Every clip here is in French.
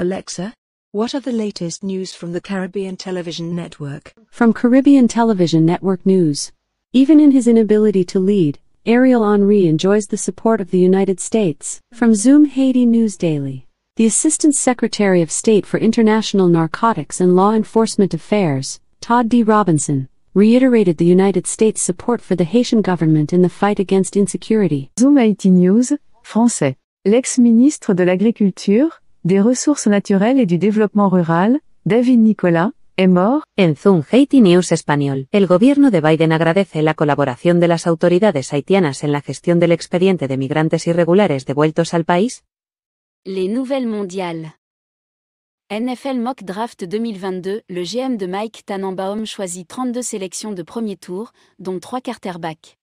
Alexa, what are the latest news from the Caribbean Television Network? From Caribbean Television Network News. Even in his inability to lead, Ariel Henry enjoys the support of the United States. From Zoom Haiti News Daily. The Assistant Secretary of State for International Narcotics and Law Enforcement Affairs, Todd D. Robinson, reiterated the United States' support for the Haitian government in the fight against insecurity. Zoom Haiti News, français. L'ex-ministre de l'Agriculture, des Ressources naturelles et du Développement rural, David Nicolas, est mort. En Zoom Haiti News Español, el gobierno de Biden agradece la colaboración de las autoridades haitianas en la gestión del expediente de migrantes irregulares devueltos al país. Les nouvelles mondiales. NFL Mock Draft 2022, le GM de Mike Tannenbaum choisit 32 sélections de premier tour, dont 3 quarterbacks.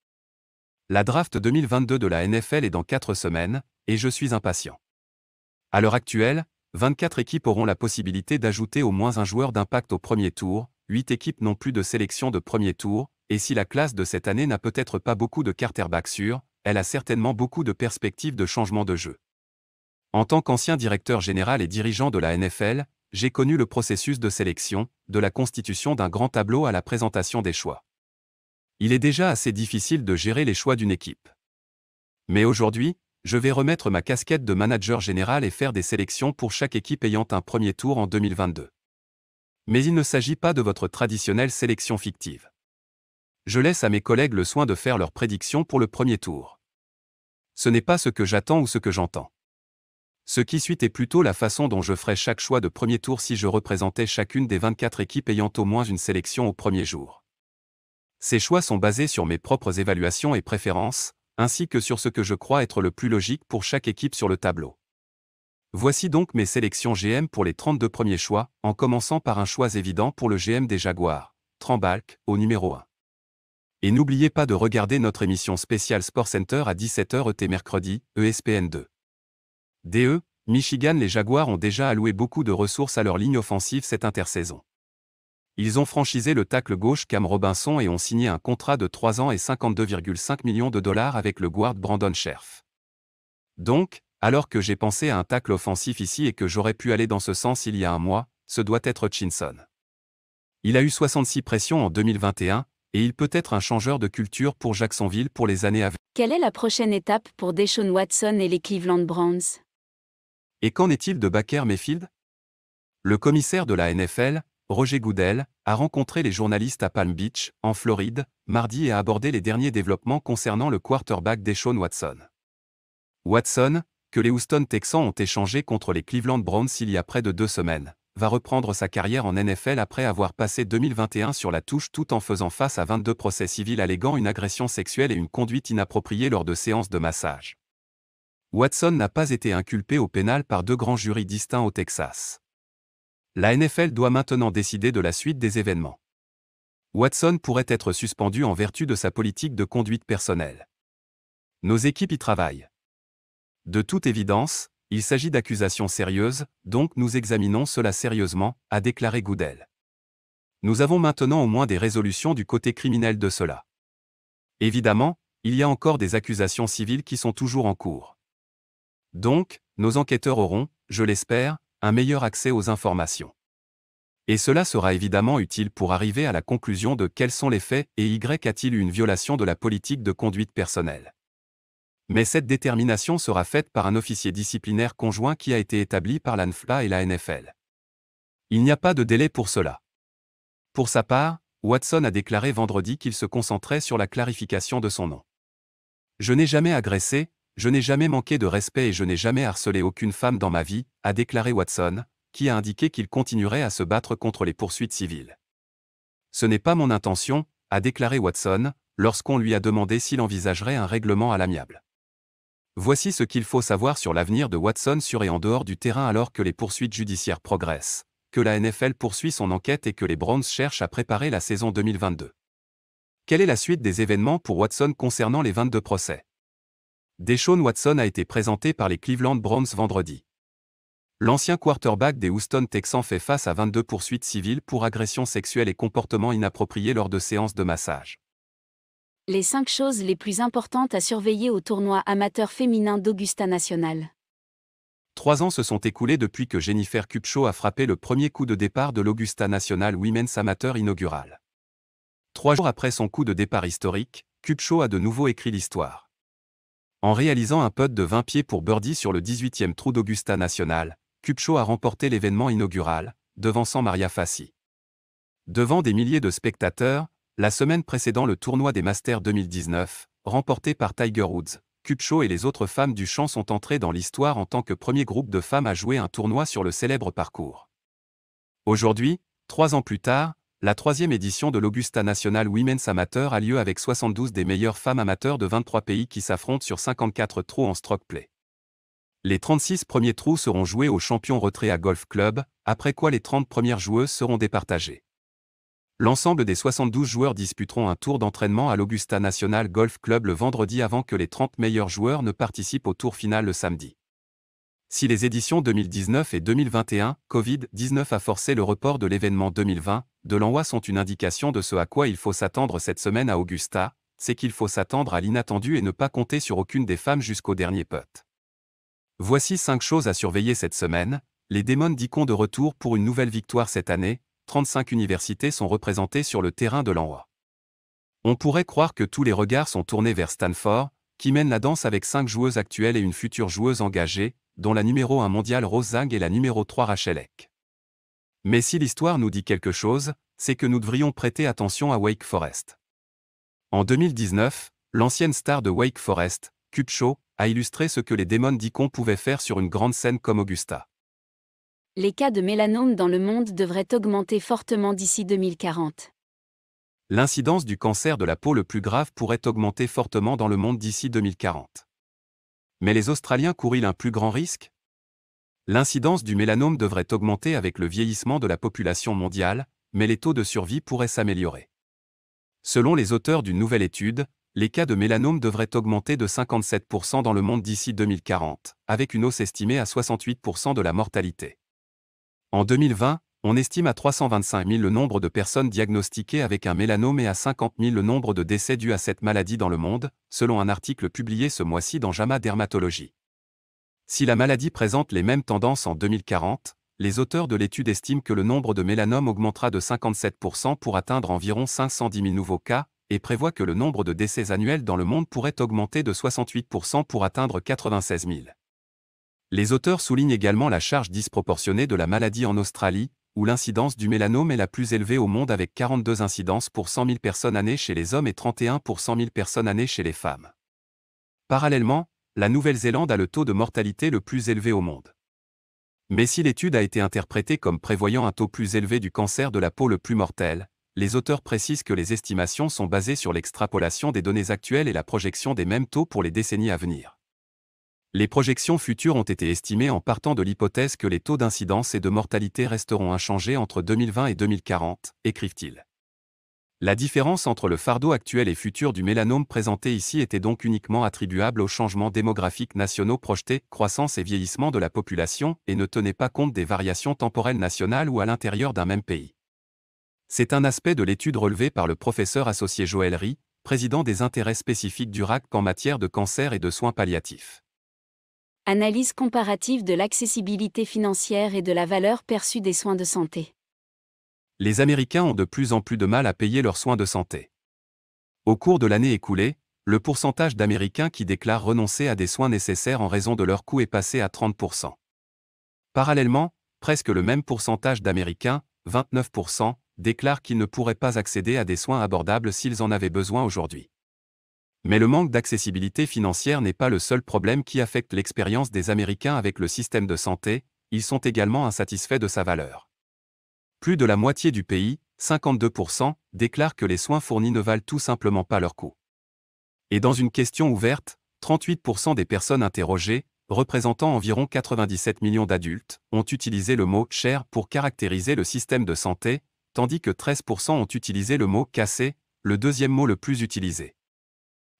La draft 2022 de la NFL est dans 4 semaines, et je suis impatient. À l'heure actuelle, 24 équipes auront la possibilité d'ajouter au moins un joueur d'impact au premier tour, 8 équipes n'ont plus de sélection de premier tour, et si la classe de cette année n'a peut-être pas beaucoup de quarterbacks sûrs, elle a certainement beaucoup de perspectives de changement de jeu. En tant qu'ancien directeur général et dirigeant de la NFL, j'ai connu le processus de sélection, de la constitution d'un grand tableau à la présentation des choix. Il est déjà assez difficile de gérer les choix d'une équipe. Mais aujourd'hui, je vais remettre ma casquette de manager général et faire des sélections pour chaque équipe ayant un premier tour en 2022. Mais il ne s'agit pas de votre traditionnelle sélection fictive. Je laisse à mes collègues le soin de faire leurs prédictions pour le premier tour. Ce n'est pas ce que j'attends ou ce que j'entends. Ce qui suit est plutôt la façon dont je ferai chaque choix de premier tour si je représentais chacune des 24 équipes ayant au moins une sélection au premier jour. Ces choix sont basés sur mes propres évaluations et préférences, ainsi que sur ce que je crois être le plus logique pour chaque équipe sur le tableau. Voici donc mes sélections GM pour les 32 premiers choix, en commençant par un choix évident pour le GM des Jaguars, Trembalk, au numéro 1. Et n'oubliez pas de regarder notre émission spéciale Sport Center à 17h ET mercredi, ESPN 2. DE, Michigan les Jaguars ont déjà alloué beaucoup de ressources à leur ligne offensive cette intersaison. Ils ont franchisé le tacle gauche Cam Robinson et ont signé un contrat de 3 ans et 52,5 millions de dollars avec le guard Brandon Scherf. Donc, alors que j'ai pensé à un tacle offensif ici et que j'aurais pu aller dans ce sens il y a un mois, ce doit être Chinson. Il a eu 66 pressions en 2021, et il peut être un changeur de culture pour Jacksonville pour les années à venir. Quelle est la prochaine étape pour Deshaun Watson et les Cleveland Browns? Et qu'en est-il de Baker Mayfield? Le commissaire de la NFL, Roger Goodell, a rencontré les journalistes à Palm Beach, en Floride, mardi et a abordé les derniers développements concernant le quarterback Deshaun Watson. Watson, que les Houston Texans ont échangé contre les Cleveland Browns il y a près de deux semaines, va reprendre sa carrière en NFL après avoir passé 2021 sur la touche tout en faisant face à 22 procès civils alléguant une agression sexuelle et une conduite inappropriée lors de séances de massage. Watson n'a pas été inculpé au pénal par deux grands jurys distincts au Texas. La NFL doit maintenant décider de la suite des événements. Watson pourrait être suspendu en vertu de sa politique de conduite personnelle. Nos équipes y travaillent. De toute évidence, il s'agit d'accusations sérieuses, donc nous examinons cela sérieusement, a déclaré Goodell. Nous avons maintenant au moins des résolutions du côté criminel de cela. Évidemment, il y a encore des accusations civiles qui sont toujours en cours. Donc, nos enquêteurs auront, je l'espère, un meilleur accès aux informations. Et cela sera évidemment utile pour arriver à la conclusion de quels sont les faits et y a-t-il une violation de la politique de conduite personnelle. Mais cette détermination sera faite par un officier disciplinaire conjoint qui a été établi par l'ANFLA et la NFL. Il n'y a pas de délai pour cela. Pour sa part, Watson a déclaré vendredi qu'il se concentrait sur la clarification de son nom. Je n'ai jamais agressé, je n'ai jamais manqué de respect et je n'ai jamais harcelé aucune femme dans ma vie, a déclaré Watson, qui a indiqué qu'il continuerait à se battre contre les poursuites civiles. Ce n'est pas mon intention, a déclaré Watson, lorsqu'on lui a demandé s'il envisagerait un règlement à l'amiable. Voici ce qu'il faut savoir sur l'avenir de Watson sur et en dehors du terrain alors que les poursuites judiciaires progressent, que la NFL poursuit son enquête et que les Browns cherchent à préparer la saison 2022. Quelle est la suite des événements pour Watson concernant les 22 procès? Deshaun Watson a été présenté par les Cleveland Browns vendredi. L'ancien quarterback des Houston Texans fait face à 22 poursuites civiles pour agression sexuelle et comportement inapproprié lors de séances de massage. Les 5 choses les plus importantes à surveiller au tournoi amateur féminin d'Augusta National. Trois ans se sont écoulés depuis que Jennifer Kupcho a frappé le premier coup de départ de l'Augusta National Women's Amateur inaugural. Trois jours après son coup de départ historique, Kupcho a de nouveau écrit l'histoire. En réalisant un putt de 20 pieds pour birdie sur le 18e trou d'Augusta National, Kupcho a remporté l'événement inaugural, devançant Maria Fassi. Devant des milliers de spectateurs, la semaine précédant le tournoi des Masters 2019, remporté par Tiger Woods, Kupcho et les autres femmes du champ sont entrées dans l'histoire en tant que premier groupe de femmes à jouer un tournoi sur le célèbre parcours. Aujourd'hui, trois ans plus tard, la troisième édition de l'Augusta National Women's Amateur a lieu avec 72 des meilleures femmes amateurs de 23 pays qui s'affrontent sur 54 trous en stroke play. Les 36 premiers trous seront joués au champion retrait à Golf Club, après quoi les 30 premières joueuses seront départagées. L'ensemble des 72 joueurs disputeront un tour d'entraînement à l'Augusta National Golf Club le vendredi avant que les 30 meilleurs joueurs ne participent au tour final le samedi. Si les éditions 2019 et 2021, Covid-19 a forcé le report de l'événement 2020, de l'envoi sont une indication de ce à quoi il faut s'attendre cette semaine à Augusta, c'est qu'il faut s'attendre à l'inattendu et ne pas compter sur aucune des femmes jusqu'au dernier putt. Voici 5 choses à surveiller cette semaine, les démons d'Icon de retour pour une nouvelle victoire cette année, 35 universités sont représentées sur le terrain de l'envoi. On pourrait croire que tous les regards sont tournés vers Stanford, qui mène la danse avec 5 joueuses actuelles et une future joueuse engagée, dont la numéro 1 mondiale Rose Zhang et la numéro 3 Rachel Eck. Mais si l'histoire nous dit quelque chose, c'est que nous devrions prêter attention à Wake Forest. En 2019, l'ancienne star de Wake Forest, Kupcho, a illustré ce que les démons d'Icon pouvaient faire sur une grande scène comme Augusta les cas de mélanome dans le monde devraient augmenter fortement d'ici 2040. L'incidence du cancer de la peau le plus grave pourrait augmenter fortement dans le monde d'ici 2040. Mais les Australiens courent-ils un plus grand risque? L'incidence du mélanome devrait augmenter avec le vieillissement de la population mondiale, mais les taux de survie pourraient s'améliorer. Selon les auteurs d'une nouvelle étude, les cas de mélanome devraient augmenter de 57% dans le monde d'ici 2040, avec une hausse estimée à 68% de la mortalité. En 2020, on estime à 325 000 le nombre de personnes diagnostiquées avec un mélanome et à 50 000 le nombre de décès dus à cette maladie dans le monde, selon un article publié ce mois-ci dans JAMA Dermatologie. Si la maladie présente les mêmes tendances en 2040, les auteurs de l'étude estiment que le nombre de mélanomes augmentera de 57% pour atteindre environ 510 000 nouveaux cas, et prévoient que le nombre de décès annuels dans le monde pourrait augmenter de 68% pour atteindre 96 000. Les auteurs soulignent également la charge disproportionnée de la maladie en Australie, où l'incidence du mélanome est la plus élevée au monde avec 42 incidences pour 100 000 personnes années chez les hommes et 31 pour 100 000 personnes années chez les femmes. Parallèlement, la Nouvelle-Zélande a le taux de mortalité le plus élevé au monde. Mais si l'étude a été interprétée comme prévoyant un taux plus élevé du cancer de la peau le plus mortel, les auteurs précisent que les estimations sont basées sur l'extrapolation des données actuelles et la projection des mêmes taux pour les décennies à venir. Les projections futures ont été estimées en partant de l'hypothèse que les taux d'incidence et de mortalité resteront inchangés entre 2020 et 2040, écrivent-ils. La différence entre le fardeau actuel et futur du mélanome présenté ici était donc uniquement attribuable aux changements démographiques nationaux projetés, croissance et vieillissement de la population, et ne tenait pas compte des variations temporelles nationales ou à l'intérieur d'un même pays. C'est un aspect de l'étude relevée par le professeur associé Joël Rie, président des intérêts spécifiques du RAC en matière de cancer et de soins palliatifs. Analyse comparative de l'accessibilité financière et de la valeur perçue des soins de santé. Les Américains ont de plus en plus de mal à payer leurs soins de santé. Au cours de l'année écoulée, le pourcentage d'Américains qui déclarent renoncer à des soins nécessaires en raison de leur coût est passé à 30%. Parallèlement, presque le même pourcentage d'Américains, 29%, déclarent qu'ils ne pourraient pas accéder à des soins abordables s'ils en avaient besoin aujourd'hui. Mais le manque d'accessibilité financière n'est pas le seul problème qui affecte l'expérience des Américains avec le système de santé, ils sont également insatisfaits de sa valeur. Plus de la moitié du pays, 52%, déclarent que les soins fournis ne valent tout simplement pas leur coût. Et dans une question ouverte, 38% des personnes interrogées, représentant environ 97 millions d'adultes, ont utilisé le mot cher pour caractériser le système de santé, tandis que 13% ont utilisé le mot cassé, le deuxième mot le plus utilisé.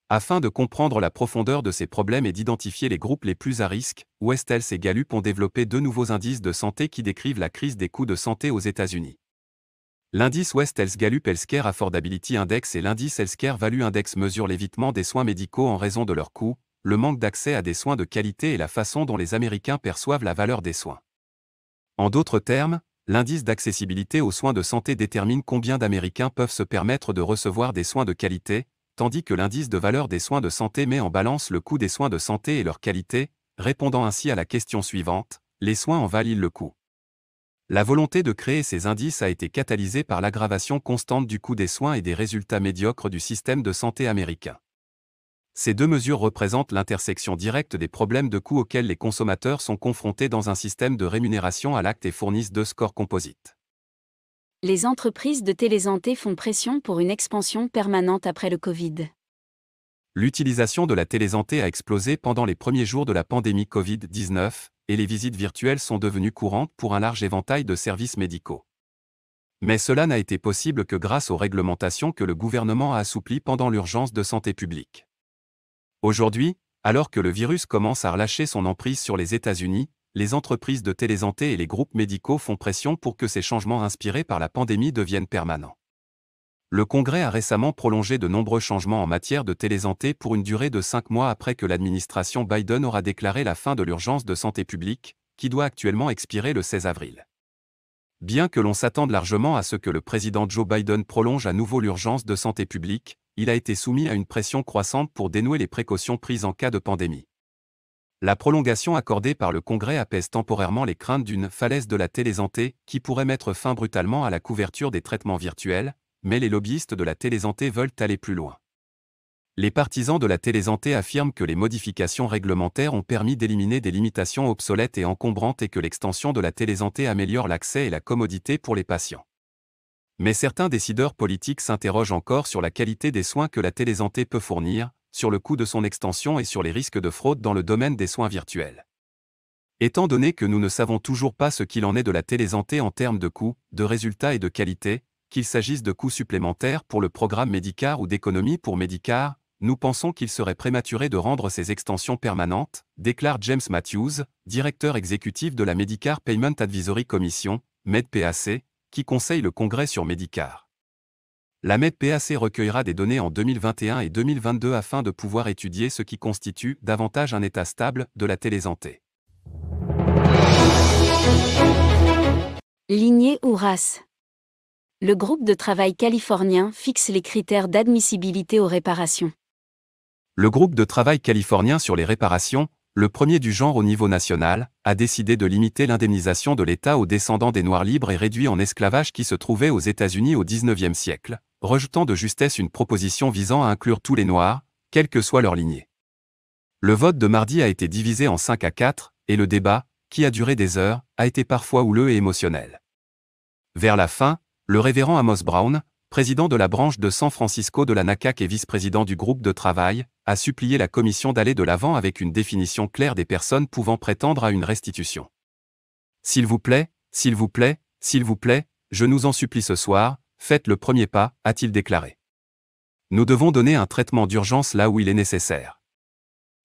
Afin de comprendre la profondeur de ces problèmes et d'identifier les groupes les plus à risque, West Health et Gallup ont développé deux nouveaux indices de santé qui décrivent la crise des coûts de santé aux États-Unis. L'indice West Health Gallup Healthcare Affordability Index et l'indice Healthcare Value Index mesurent l'évitement des soins médicaux en raison de leurs coûts, le manque d'accès à des soins de qualité et la façon dont les Américains perçoivent la valeur des soins. En d'autres termes, l'indice d'accessibilité aux soins de santé détermine combien d'Américains peuvent se permettre de recevoir des soins de qualité, tandis que l'indice de valeur des soins de santé met en balance le coût des soins de santé et leur qualité, répondant ainsi à la question suivante, les soins en valent-ils le coût? La volonté de créer ces indices a été catalysée par l'aggravation constante du coût des soins et des résultats médiocres du système de santé américain. Ces deux mesures représentent l'intersection directe des problèmes de coûts auxquels les consommateurs sont confrontés dans un système de rémunération à l'acte et fournissent deux scores composites. Les entreprises de télésanté font pression pour une expansion permanente après le Covid. L'utilisation de la télésanté a explosé pendant les premiers jours de la pandémie Covid-19, et les visites virtuelles sont devenues courantes pour un large éventail de services médicaux. Mais cela n'a été possible que grâce aux réglementations que le gouvernement a assouplies pendant l'urgence de santé publique. Aujourd'hui, alors que le virus commence à relâcher son emprise sur les États-Unis, les entreprises de télésanté et les groupes médicaux font pression pour que ces changements inspirés par la pandémie deviennent permanents. Le Congrès a récemment prolongé de nombreux changements en matière de télésanté pour une durée de cinq mois après que l'administration Biden aura déclaré la fin de l'urgence de santé publique, qui doit actuellement expirer le 16 avril. Bien que l'on s'attende largement à ce que le président Joe Biden prolonge à nouveau l'urgence de santé publique, il a été soumis à une pression croissante pour dénouer les précautions prises en cas de pandémie. La prolongation accordée par le Congrès apaise temporairement les craintes d'une falaise de la télésanté qui pourrait mettre fin brutalement à la couverture des traitements virtuels, mais les lobbyistes de la télésanté veulent aller plus loin. Les partisans de la télésanté affirment que les modifications réglementaires ont permis d'éliminer des limitations obsolètes et encombrantes et que l'extension de la télésanté améliore l'accès et la commodité pour les patients. Mais certains décideurs politiques s'interrogent encore sur la qualité des soins que la télésanté peut fournir, sur le coût de son extension et sur les risques de fraude dans le domaine des soins virtuels. Étant donné que nous ne savons toujours pas ce qu'il en est de la télésanté en termes de coûts, de résultats et de qualité, qu'il s'agisse de coûts supplémentaires pour le programme Medicare ou d'économies pour Medicare, nous pensons qu'il serait prématuré de rendre ces extensions permanentes, déclare James Matthews, directeur exécutif de la Medicare Payment Advisory Commission, MEDPAC, qui conseille le Congrès sur Medicare. La MEDPAC recueillera des données en 2021 et 2022 afin de pouvoir étudier ce qui constitue davantage un état stable de la télésanté. Lignée ou race? Le groupe de travail californien fixe les critères d'admissibilité aux réparations. Le groupe de travail californien sur les réparations, le premier du genre au niveau national, a décidé de limiter l'indemnisation de l'État aux descendants des Noirs libres et réduits en esclavage qui se trouvaient aux États-Unis au XIXe siècle, rejetant de justesse une proposition visant à inclure tous les Noirs, quelle que soit leur lignée. Le vote de mardi a été divisé en 5 à 4, et le débat, qui a duré des heures, a été parfois houleux et émotionnel. Vers la fin, le révérend Amos Brown, président de la branche de San Francisco de la NACAC et vice-président du groupe de travail, a supplié la commission d'aller de l'avant avec une définition claire des personnes pouvant prétendre à une restitution. S'il vous plaît, s'il vous plaît, s'il vous plaît, je nous en supplie ce soir, faites le premier pas, a-t-il déclaré. Nous devons donner un traitement d'urgence là où il est nécessaire.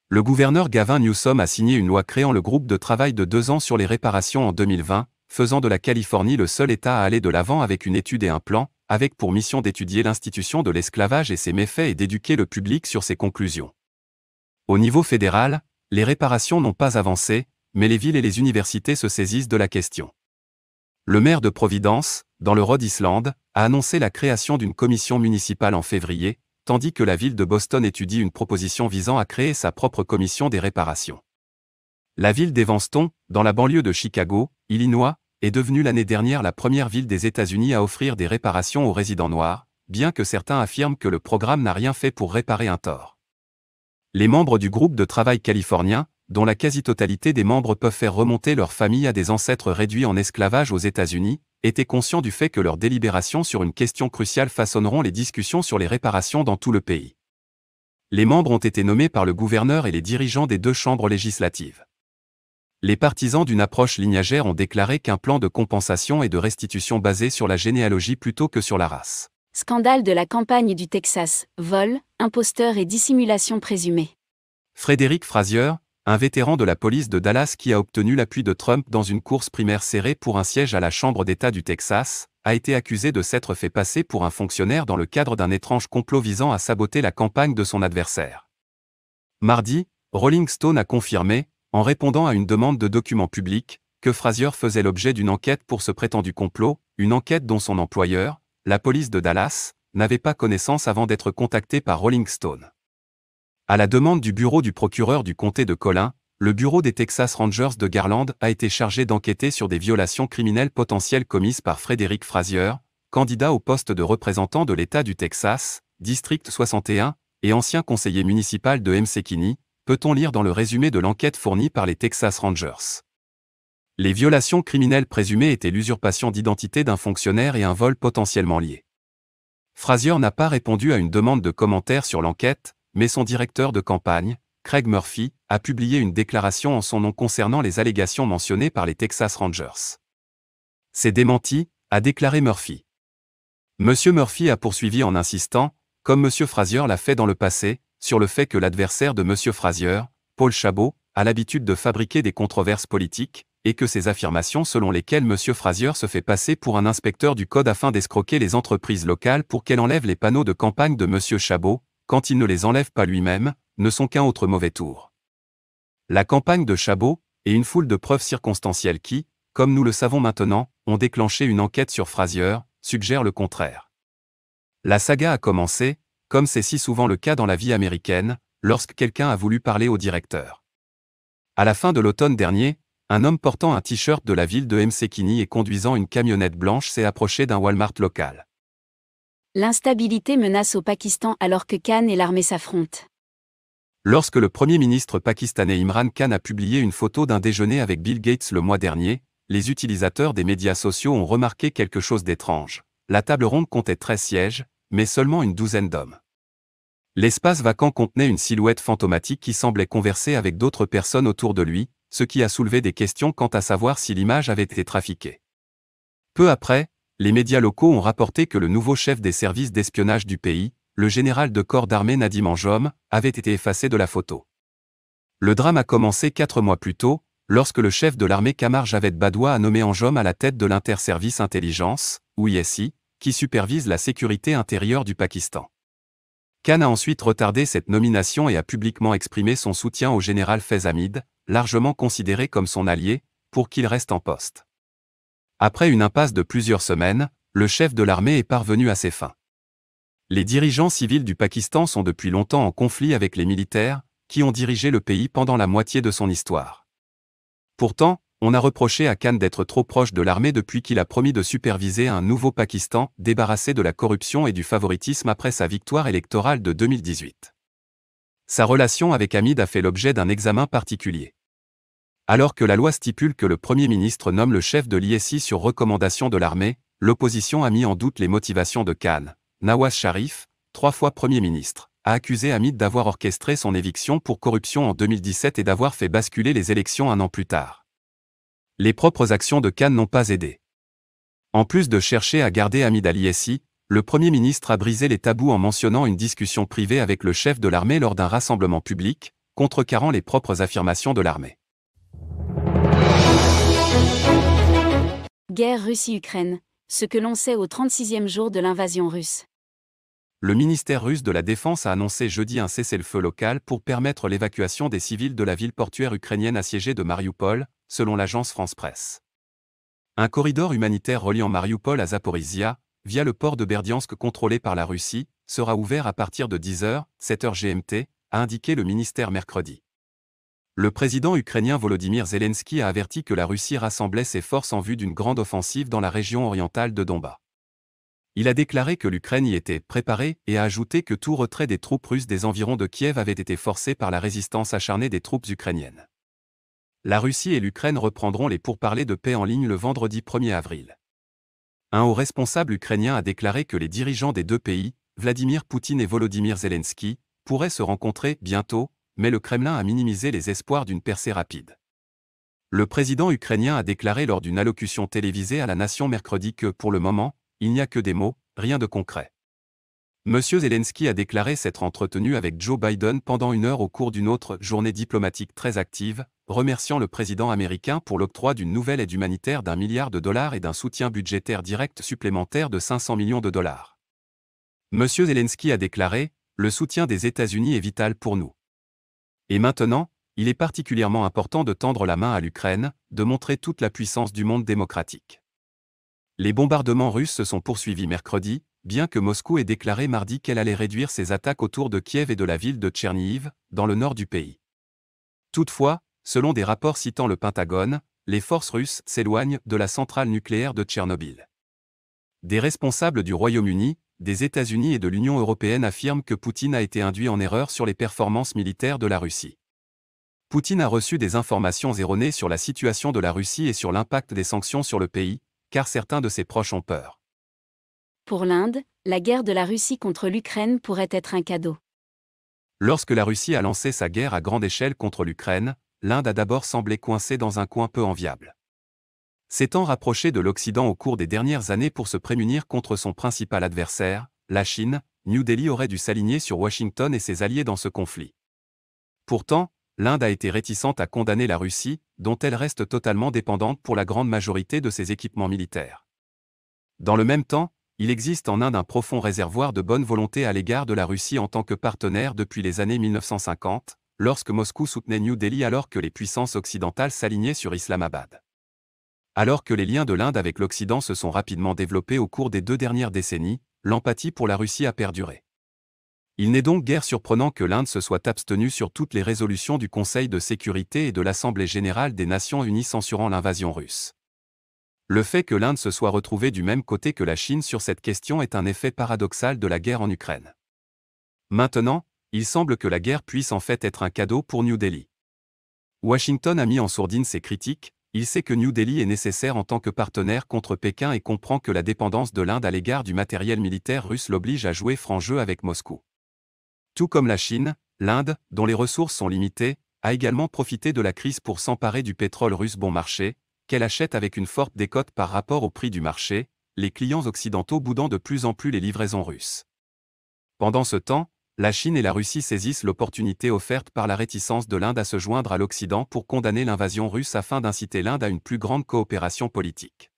Le gouverneur Gavin Newsom a signé une loi créant le groupe de travail de deux ans sur les réparations en 2020, faisant de la Californie le seul État à aller de l'avant avec une étude et un plan, avec pour mission d'étudier l'institution de l'esclavage et ses méfaits et d'éduquer le public sur ses conclusions. Au niveau fédéral, les réparations n'ont pas avancé, mais les villes et les universités se saisissent de la question. Le maire de Providence, dans le Rhode Island, a annoncé la création d'une commission municipale en février, tandis que la ville de Boston étudie une proposition visant à créer sa propre commission des réparations. La ville d'Evanston, dans la banlieue de Chicago, Illinois, est devenue l'année dernière la première ville des États-Unis à offrir des réparations aux résidents noirs, bien que certains affirment que le programme n'a rien fait pour réparer un tort. Les membres du groupe de travail californien, dont la quasi-totalité des membres peuvent faire remonter leur famille à des ancêtres réduits en esclavage aux États-Unis, étaient conscients du fait que leurs délibérations sur une question cruciale façonneront les discussions sur les réparations dans tout le pays. Les membres ont été nommés par le gouverneur et les dirigeants des deux chambres législatives les partisans d'une approche lignagère ont déclaré qu'un plan de compensation et de restitution basé sur la généalogie plutôt que sur la race. Scandale de la campagne du Texas, vol, imposteur et dissimulation présumée. Frédéric Frazier, un vétéran de la police de Dallas qui a obtenu l'appui de Trump dans une course primaire serrée pour un siège à la Chambre d'État du Texas, a été accusé de s'être fait passer pour un fonctionnaire dans le cadre d'un étrange complot visant à saboter la campagne de son adversaire. Mardi, Rolling Stone a confirmé, en répondant à une demande de documents publics, que Frazier faisait l'objet d'une enquête pour ce prétendu complot, une enquête dont son employeur, la police de Dallas, n'avait pas connaissance avant d'être contacté par Rolling Stone. À la demande du bureau du procureur du comté de Collin, le bureau des Texas Rangers de Garland a été chargé d'enquêter sur des violations criminelles potentielles commises par Frédéric Frazier, candidat au poste de représentant de l'État du Texas, District 61, et ancien conseiller municipal de McKinney, peut-on lire dans le résumé de l'enquête fournie par les Texas Rangers? Les violations criminelles présumées étaient l'usurpation d'identité d'un fonctionnaire et un vol potentiellement lié. Frazier n'a pas répondu à une demande de commentaire sur l'enquête, mais son directeur de campagne, Craig Murphy, a publié une déclaration en son nom concernant les allégations mentionnées par les Texas Rangers. C'est démenti, a déclaré Murphy. Monsieur Murphy a poursuivi en insistant, comme Monsieur Frazier l'a fait dans le passé, sur le fait que l'adversaire de Monsieur Frazier, Paul Chabot, a l'habitude de fabriquer des controverses politiques, et que ces affirmations selon lesquelles Monsieur Frazier se fait passer pour un inspecteur du code afin d'escroquer les entreprises locales pour qu'elles enlèvent les panneaux de campagne de Monsieur Chabot, quand il ne les enlève pas lui-même, ne sont qu'un autre mauvais tour. La campagne de Chabot, et une foule de preuves circonstancielles qui, comme nous le savons maintenant, ont déclenché une enquête sur Frazier, suggèrent le contraire. La saga a commencé, comme c'est si souvent le cas dans la vie américaine, lorsque quelqu'un a voulu parler au directeur. À la fin de l'automne dernier, un homme portant un t-shirt de la ville de Msekini et conduisant une camionnette blanche s'est approché d'un Walmart local. L'instabilité menace au Pakistan alors que Khan et l'armée s'affrontent. Lorsque le Premier ministre pakistanais Imran Khan a publié une photo d'un déjeuner avec Bill Gates le mois dernier, les utilisateurs des médias sociaux ont remarqué quelque chose d'étrange. La table ronde comptait 13 sièges, mais seulement une douzaine d'hommes. L'espace vacant contenait une silhouette fantomatique qui semblait converser avec d'autres personnes autour de lui, ce qui a soulevé des questions quant à savoir si l'image avait été trafiquée. Peu après, les médias locaux ont rapporté que le nouveau chef des services d'espionnage du pays, le général de corps d'armée Nadim Anjom, avait été effacé de la photo. Le drame a commencé quatre mois plus tôt, lorsque le chef de l'armée Kamar Javed Badoua a nommé Anjom à la tête de l'Interservice Intelligence, ou ISI, qui supervise la sécurité intérieure du Pakistan. Khan a ensuite retardé cette nomination et a publiquement exprimé son soutien au général Fez Hamid, largement considéré comme son allié, pour qu'il reste en poste. Après une impasse de plusieurs semaines, le chef de l'armée est parvenu à ses fins. Les dirigeants civils du Pakistan sont depuis longtemps en conflit avec les militaires, qui ont dirigé le pays pendant la moitié de son histoire. Pourtant, on a reproché à Khan d'être trop proche de l'armée depuis qu'il a promis de superviser un nouveau Pakistan débarrassé de la corruption et du favoritisme après sa victoire électorale de 2018. Sa relation avec Hamid a fait l'objet d'un examen particulier. Alors que la loi stipule que le Premier ministre nomme le chef de l'ISI sur recommandation de l'armée, l'opposition a mis en doute les motivations de Khan. Nawaz Sharif, trois fois Premier ministre, a accusé Hamid d'avoir orchestré son éviction pour corruption en 2017 et d'avoir fait basculer les élections un an plus tard. Les propres actions de Khan n'ont pas aidé. En plus de chercher à garder Hamid à l'ISI, le Premier ministre a brisé les tabous en mentionnant une discussion privée avec le chef de l'armée lors d'un rassemblement public, contrecarrant les propres affirmations de l'armée. Guerre Russie-Ukraine, ce que l'on sait au 36e jour de l'invasion russe le ministère russe de la Défense a annoncé jeudi un cessez-le-feu local pour permettre l'évacuation des civils de la ville portuaire ukrainienne assiégée de Mariupol, selon l'agence France Presse. Un corridor humanitaire reliant Mariupol à Zaporizhia, via le port de Berdiansk contrôlé par la Russie, sera ouvert à partir de 10h, 7h GMT, a indiqué le ministère mercredi. Le président ukrainien Volodymyr Zelensky a averti que la Russie rassemblait ses forces en vue d'une grande offensive dans la région orientale de Donbass. Il a déclaré que l'Ukraine y était préparée et a ajouté que tout retrait des troupes russes des environs de Kiev avait été forcé par la résistance acharnée des troupes ukrainiennes. La Russie et l'Ukraine reprendront les pourparlers de paix en ligne le vendredi 1er avril. Un haut responsable ukrainien a déclaré que les dirigeants des deux pays, Vladimir Poutine et Volodymyr Zelensky, pourraient se rencontrer bientôt, mais le Kremlin a minimisé les espoirs d'une percée rapide. Le président ukrainien a déclaré lors d'une allocution télévisée à la nation mercredi que, pour le moment, il n'y a que des mots, rien de concret. M. Zelensky a déclaré s'être entretenu avec Joe Biden pendant une heure au cours d'une autre journée diplomatique très active, remerciant le président américain pour l'octroi d'une nouvelle aide humanitaire d'un milliard de dollars et d'un soutien budgétaire direct supplémentaire de 500 millions de dollars. M. Zelensky a déclaré Le soutien des États-Unis est vital pour nous. Et maintenant, il est particulièrement important de tendre la main à l'Ukraine, de montrer toute la puissance du monde démocratique. Les bombardements russes se sont poursuivis mercredi, bien que Moscou ait déclaré mardi qu'elle allait réduire ses attaques autour de Kiev et de la ville de Tchernihiv, dans le nord du pays. Toutefois, selon des rapports citant le Pentagone, les forces russes s'éloignent de la centrale nucléaire de Tchernobyl. Des responsables du Royaume-Uni, des États-Unis et de l'Union européenne affirment que Poutine a été induit en erreur sur les performances militaires de la Russie. Poutine a reçu des informations erronées sur la situation de la Russie et sur l'impact des sanctions sur le pays, car certains de ses proches ont peur. Pour l'Inde, la guerre de la Russie contre l'Ukraine pourrait être un cadeau. Lorsque la Russie a lancé sa guerre à grande échelle contre l'Ukraine, l'Inde a d'abord semblé coincée dans un coin peu enviable. S'étant rapproché de l'Occident au cours des dernières années pour se prémunir contre son principal adversaire, la Chine, New Delhi aurait dû s'aligner sur Washington et ses alliés dans ce conflit. Pourtant, l'Inde a été réticente à condamner la Russie, dont elle reste totalement dépendante pour la grande majorité de ses équipements militaires. Dans le même temps, il existe en Inde un profond réservoir de bonne volonté à l'égard de la Russie en tant que partenaire depuis les années 1950, lorsque Moscou soutenait New Delhi alors que les puissances occidentales s'alignaient sur Islamabad. Alors que les liens de l'Inde avec l'Occident se sont rapidement développés au cours des deux dernières décennies, l'empathie pour la Russie a perduré. Il n'est donc guère surprenant que l'Inde se soit abstenue sur toutes les résolutions du Conseil de sécurité et de l'Assemblée générale des Nations unies censurant l'invasion russe. Le fait que l'Inde se soit retrouvée du même côté que la Chine sur cette question est un effet paradoxal de la guerre en Ukraine. Maintenant, il semble que la guerre puisse en fait être un cadeau pour New Delhi. Washington a mis en sourdine ses critiques, il sait que New Delhi est nécessaire en tant que partenaire contre Pékin et comprend que la dépendance de l'Inde à l'égard du matériel militaire russe l'oblige à jouer franc jeu avec Moscou. Tout comme la Chine, l'Inde, dont les ressources sont limitées, a également profité de la crise pour s'emparer du pétrole russe bon marché, qu'elle achète avec une forte décote par rapport au prix du marché, les clients occidentaux boudant de plus en plus les livraisons russes. Pendant ce temps, la Chine et la Russie saisissent l'opportunité offerte par la réticence de l'Inde à se joindre à l'Occident pour condamner l'invasion russe afin d'inciter l'Inde à une plus grande coopération politique.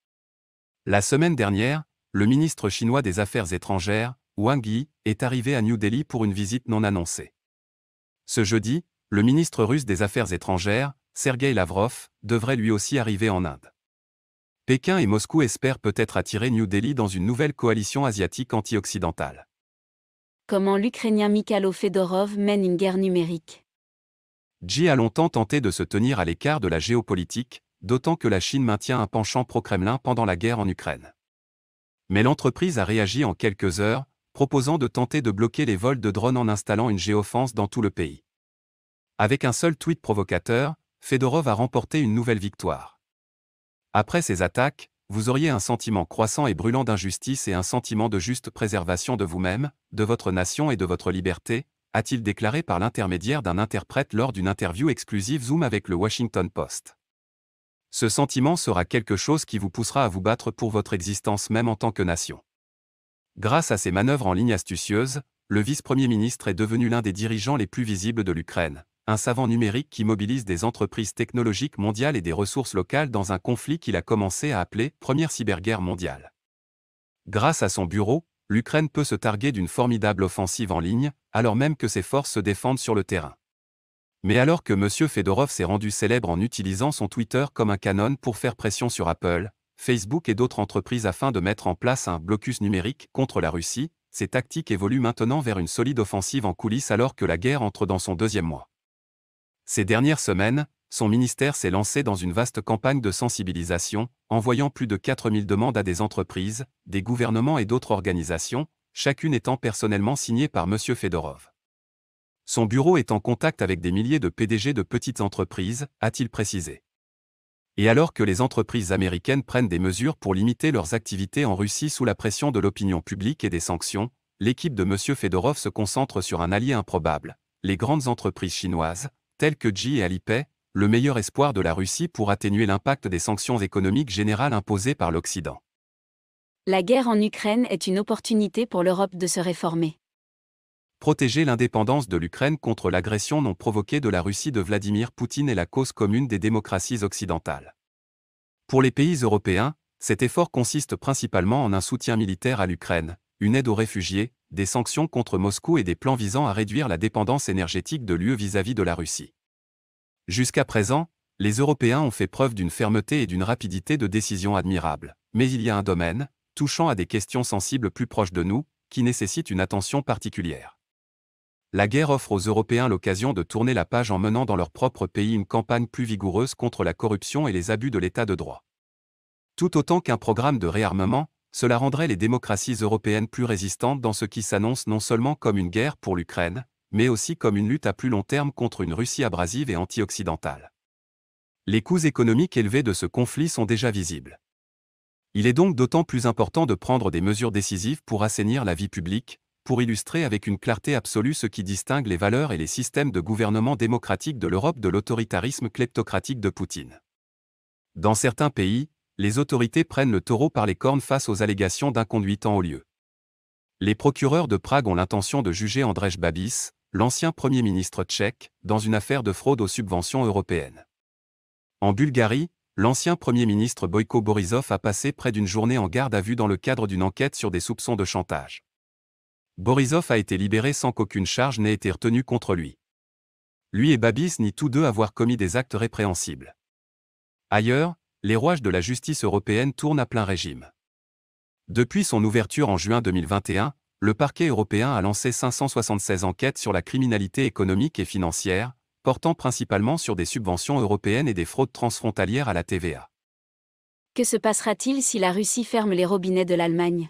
La semaine dernière, le ministre chinois des Affaires étrangères, Wang Yi, est arrivé à New Delhi pour une visite non annoncée. Ce jeudi, le ministre russe des Affaires étrangères, Sergei Lavrov, devrait lui aussi arriver en Inde. Pékin et Moscou espèrent peut-être attirer New Delhi dans une nouvelle coalition asiatique anti-occidentale. Comment l'Ukrainien Mikhailo Fedorov mène une guerre numérique. Xi a longtemps tenté de se tenir à l'écart de la géopolitique, d'autant que la Chine maintient un penchant pro-Kremlin pendant la guerre en Ukraine. Mais l'entreprise a réagi en quelques heures, proposant de tenter de bloquer les vols de drones en installant une géoffense dans tout le pays. Avec un seul tweet provocateur, Fedorov a remporté une nouvelle victoire. Après ces attaques, vous auriez un sentiment croissant et brûlant d'injustice et un sentiment de juste préservation de vous-même, de votre nation et de votre liberté, a-t-il déclaré par l'intermédiaire d'un interprète lors d'une interview exclusive Zoom avec le Washington Post. Ce sentiment sera quelque chose qui vous poussera à vous battre pour votre existence même en tant que nation. Grâce à ces manœuvres en ligne astucieuses, le vice-premier ministre est devenu l'un des dirigeants les plus visibles de l'Ukraine, un savant numérique qui mobilise des entreprises technologiques mondiales et des ressources locales dans un conflit qu'il a commencé à appeler Première cyberguerre mondiale. Grâce à son bureau, l'Ukraine peut se targuer d'une formidable offensive en ligne, alors même que ses forces se défendent sur le terrain. Mais alors que M. Fedorov s'est rendu célèbre en utilisant son Twitter comme un canon pour faire pression sur Apple, Facebook et d'autres entreprises afin de mettre en place un blocus numérique contre la Russie, ses tactiques évoluent maintenant vers une solide offensive en coulisses alors que la guerre entre dans son deuxième mois. Ces dernières semaines, son ministère s'est lancé dans une vaste campagne de sensibilisation, envoyant plus de 4000 demandes à des entreprises, des gouvernements et d'autres organisations, chacune étant personnellement signée par M. Fedorov. Son bureau est en contact avec des milliers de PDG de petites entreprises, a-t-il précisé. Et alors que les entreprises américaines prennent des mesures pour limiter leurs activités en Russie sous la pression de l'opinion publique et des sanctions, l'équipe de M. Fedorov se concentre sur un allié improbable, les grandes entreprises chinoises, tels que Xi et Alipay, le meilleur espoir de la Russie pour atténuer l'impact des sanctions économiques générales imposées par l'Occident. La guerre en Ukraine est une opportunité pour l'Europe de se réformer. Protéger l'indépendance de l'Ukraine contre l'agression non provoquée de la Russie de Vladimir Poutine est la cause commune des démocraties occidentales. Pour les pays européens, cet effort consiste principalement en un soutien militaire à l'Ukraine, une aide aux réfugiés, des sanctions contre Moscou et des plans visant à réduire la dépendance énergétique de l'UE vis-à-vis de la Russie. Jusqu'à présent, les Européens ont fait preuve d'une fermeté et d'une rapidité de décision admirable. Mais il y a un domaine, touchant à des questions sensibles plus proches de nous, qui nécessite une attention particulière. La guerre offre aux Européens l'occasion de tourner la page en menant dans leur propre pays une campagne plus vigoureuse contre la corruption et les abus de l'état de droit. Tout autant qu'un programme de réarmement, cela rendrait les démocraties européennes plus résistantes dans ce qui s'annonce non seulement comme une guerre pour l'Ukraine, mais aussi comme une lutte à plus long terme contre une Russie abrasive et anti-occidentale. Les coûts économiques élevés de ce conflit sont déjà visibles. Il est donc d'autant plus important de prendre des mesures décisives pour assainir la vie publique, pour illustrer avec une clarté absolue ce qui distingue les valeurs et les systèmes de gouvernement démocratique de l'Europe de l'autoritarisme kleptocratique de Poutine. Dans certains pays, les autorités prennent le taureau par les cornes face aux allégations d'inconduite en haut lieu. Les procureurs de Prague ont l'intention de juger Andrzej Babis, l'ancien Premier ministre tchèque, dans une affaire de fraude aux subventions européennes. En Bulgarie, l'ancien Premier ministre Boyko Borisov a passé près d'une journée en garde à vue dans le cadre d'une enquête sur des soupçons de chantage. Borisov a été libéré sans qu'aucune charge n'ait été retenue contre lui. Lui et Babis nient tous deux avoir commis des actes répréhensibles. Ailleurs, les rouages de la justice européenne tournent à plein régime. Depuis son ouverture en juin 2021, le parquet européen a lancé 576 enquêtes sur la criminalité économique et financière, portant principalement sur des subventions européennes et des fraudes transfrontalières à la TVA. Que se passera-t-il si la Russie ferme les robinets de l'Allemagne?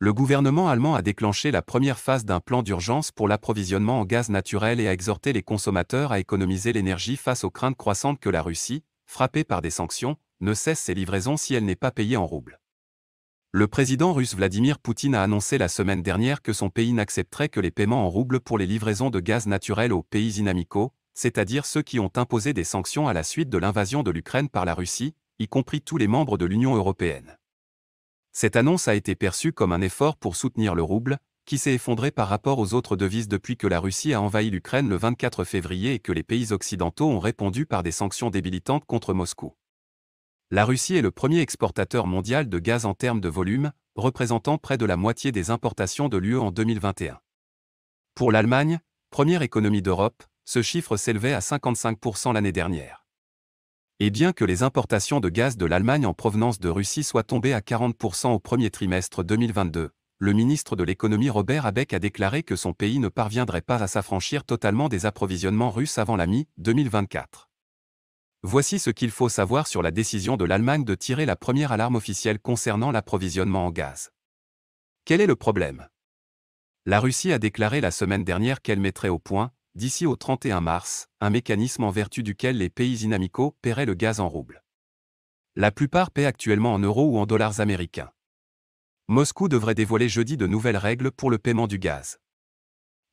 Le gouvernement allemand a déclenché la première phase d'un plan d'urgence pour l'approvisionnement en gaz naturel et a exhorté les consommateurs à économiser l'énergie face aux craintes croissantes que la Russie, frappée par des sanctions, ne cesse ses livraisons si elle n'est pas payée en roubles. Le président russe Vladimir Poutine a annoncé la semaine dernière que son pays n'accepterait que les paiements en roubles pour les livraisons de gaz naturel aux pays inamicaux, c'est-à-dire ceux qui ont imposé des sanctions à la suite de l'invasion de l'Ukraine par la Russie, y compris tous les membres de l'Union européenne. Cette annonce a été perçue comme un effort pour soutenir le rouble, qui s'est effondré par rapport aux autres devises depuis que la Russie a envahi l'Ukraine le 24 février et que les pays occidentaux ont répondu par des sanctions débilitantes contre Moscou. La Russie est le premier exportateur mondial de gaz en termes de volume, représentant près de la moitié des importations de l'UE en 2021. Pour l'Allemagne, première économie d'Europe, ce chiffre s'élevait à 55% l'année dernière. Et bien que les importations de gaz de l'Allemagne en provenance de Russie soient tombées à 40% au premier trimestre 2022, le ministre de l'économie Robert Abeck a déclaré que son pays ne parviendrait pas à s'affranchir totalement des approvisionnements russes avant la mi-2024. Voici ce qu'il faut savoir sur la décision de l'Allemagne de tirer la première alarme officielle concernant l'approvisionnement en gaz. Quel est le problème? La Russie a déclaré la semaine dernière qu'elle mettrait au point, d'ici au 31 mars, un mécanisme en vertu duquel les pays inamicaux paieraient le gaz en roubles. La plupart paient actuellement en euros ou en dollars américains. Moscou devrait dévoiler jeudi de nouvelles règles pour le paiement du gaz.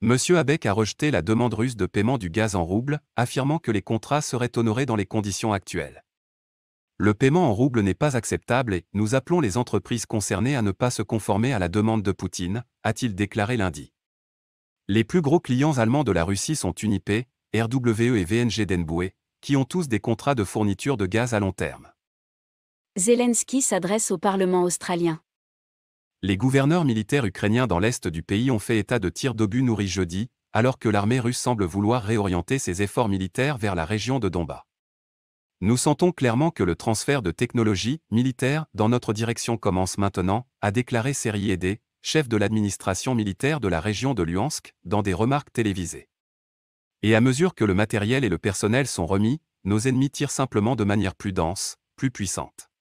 M. Abeck a rejeté la demande russe de paiement du gaz en roubles, affirmant que les contrats seraient honorés dans les conditions actuelles. Le paiement en roubles n'est pas acceptable et nous appelons les entreprises concernées à ne pas se conformer à la demande de Poutine, a-t-il déclaré lundi. Les plus gros clients allemands de la Russie sont Unipe, RWE et VNG Denboué, qui ont tous des contrats de fourniture de gaz à long terme. Zelensky s'adresse au Parlement australien. Les gouverneurs militaires ukrainiens dans l'est du pays ont fait état de tirs d'obus nourris jeudi, alors que l'armée russe semble vouloir réorienter ses efforts militaires vers la région de Donbass. Nous sentons clairement que le transfert de technologies militaires dans notre direction commence maintenant, a déclaré Ed, chef de l'administration militaire de la région de Luhansk, dans des remarques télévisées. Et à mesure que le matériel et le personnel sont remis, nos ennemis tirent simplement de manière plus dense, plus puissante.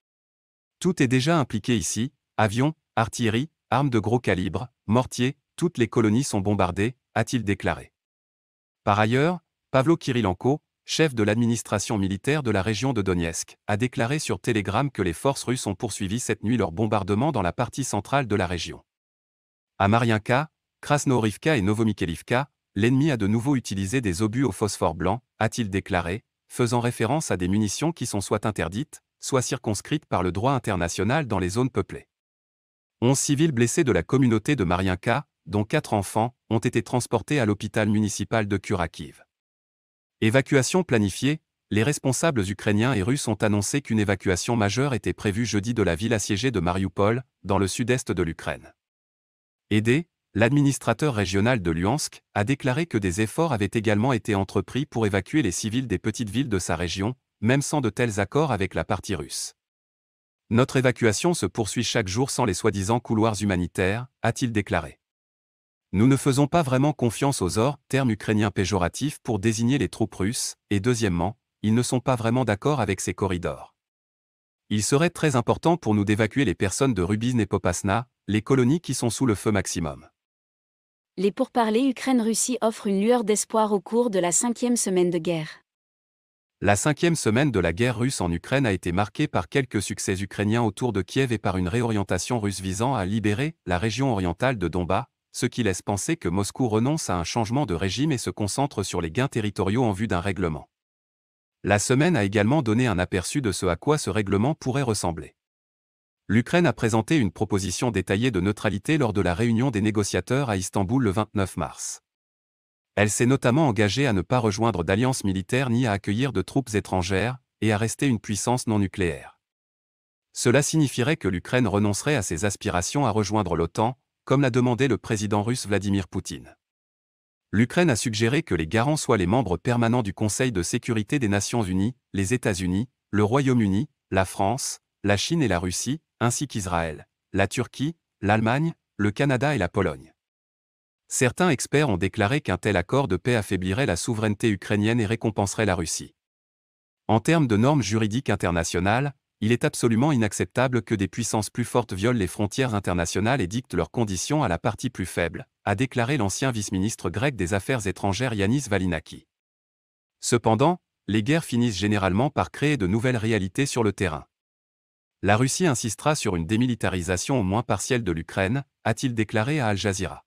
Tout est déjà impliqué ici, avions, Artillerie, armes de gros calibre, mortiers, toutes les colonies sont bombardées, a-t-il déclaré. Par ailleurs, Pavlo Kirilenko, chef de l'administration militaire de la région de Donetsk, a déclaré sur Telegram que les forces russes ont poursuivi cette nuit leur bombardement dans la partie centrale de la région. À Mariinka, Krasnohorivka et Novomikhelivka, l'ennemi a de nouveau utilisé des obus au phosphore blanc, a-t-il déclaré, faisant référence à des munitions qui sont soit interdites, soit circonscrites par le droit international dans les zones peuplées. 11 civils blessés de la communauté de Mariinka, dont quatre enfants, ont été transportés à l'hôpital municipal de Kurakiv. Évacuation planifiée, les responsables ukrainiens et russes ont annoncé qu'une évacuation majeure était prévue jeudi de la ville assiégée de Mariupol, dans le sud-est de l'Ukraine. Aidé, l'administrateur régional de Luhansk a déclaré que des efforts avaient également été entrepris pour évacuer les civils des petites villes de sa région, même sans de tels accords avec la partie russe. Notre évacuation se poursuit chaque jour sans les soi-disant couloirs humanitaires, a-t-il déclaré. Nous ne faisons pas vraiment confiance aux OR, terme ukrainien péjoratif pour désigner les troupes russes, et deuxièmement, ils ne sont pas vraiment d'accord avec ces corridors. Il serait très important pour nous d'évacuer les personnes de Rubin et Popasna, les colonies qui sont sous le feu maximum. Les pourparlers Ukraine-Russie offrent une lueur d'espoir au cours de la cinquième semaine de guerre. La cinquième semaine de la guerre russe en Ukraine a été marquée par quelques succès ukrainiens autour de Kiev et par une réorientation russe visant à libérer la région orientale de Donbass, ce qui laisse penser que Moscou renonce à un changement de régime et se concentre sur les gains territoriaux en vue d'un règlement. La semaine a également donné un aperçu de ce à quoi ce règlement pourrait ressembler. L'Ukraine a présenté une proposition détaillée de neutralité lors de la réunion des négociateurs à Istanbul le 29 mars. Elle s'est notamment engagée à ne pas rejoindre d'alliances militaires ni à accueillir de troupes étrangères, et à rester une puissance non nucléaire. Cela signifierait que l'Ukraine renoncerait à ses aspirations à rejoindre l'OTAN, comme l'a demandé le président russe Vladimir Poutine l'Ukraine a suggéré que les garants soient les membres permanents du Conseil de sécurité des Nations Unies, les États-Unis, le Royaume-Uni, la France, la Chine et la Russie, ainsi qu'Israël, la Turquie, l'Allemagne, le Canada et la Pologne. Certains experts ont déclaré qu'un tel accord de paix affaiblirait la souveraineté ukrainienne et récompenserait la Russie. En termes de normes juridiques internationales, il est absolument inacceptable que des puissances plus fortes violent les frontières internationales et dictent leurs conditions à la partie plus faible, a déclaré l'ancien vice-ministre grec des Affaires étrangères Yanis Valinaki. Cependant, les guerres finissent généralement par créer de nouvelles réalités sur le terrain. La Russie insistera sur une démilitarisation au moins partielle de l'Ukraine, a-t-il déclaré à Al Jazeera.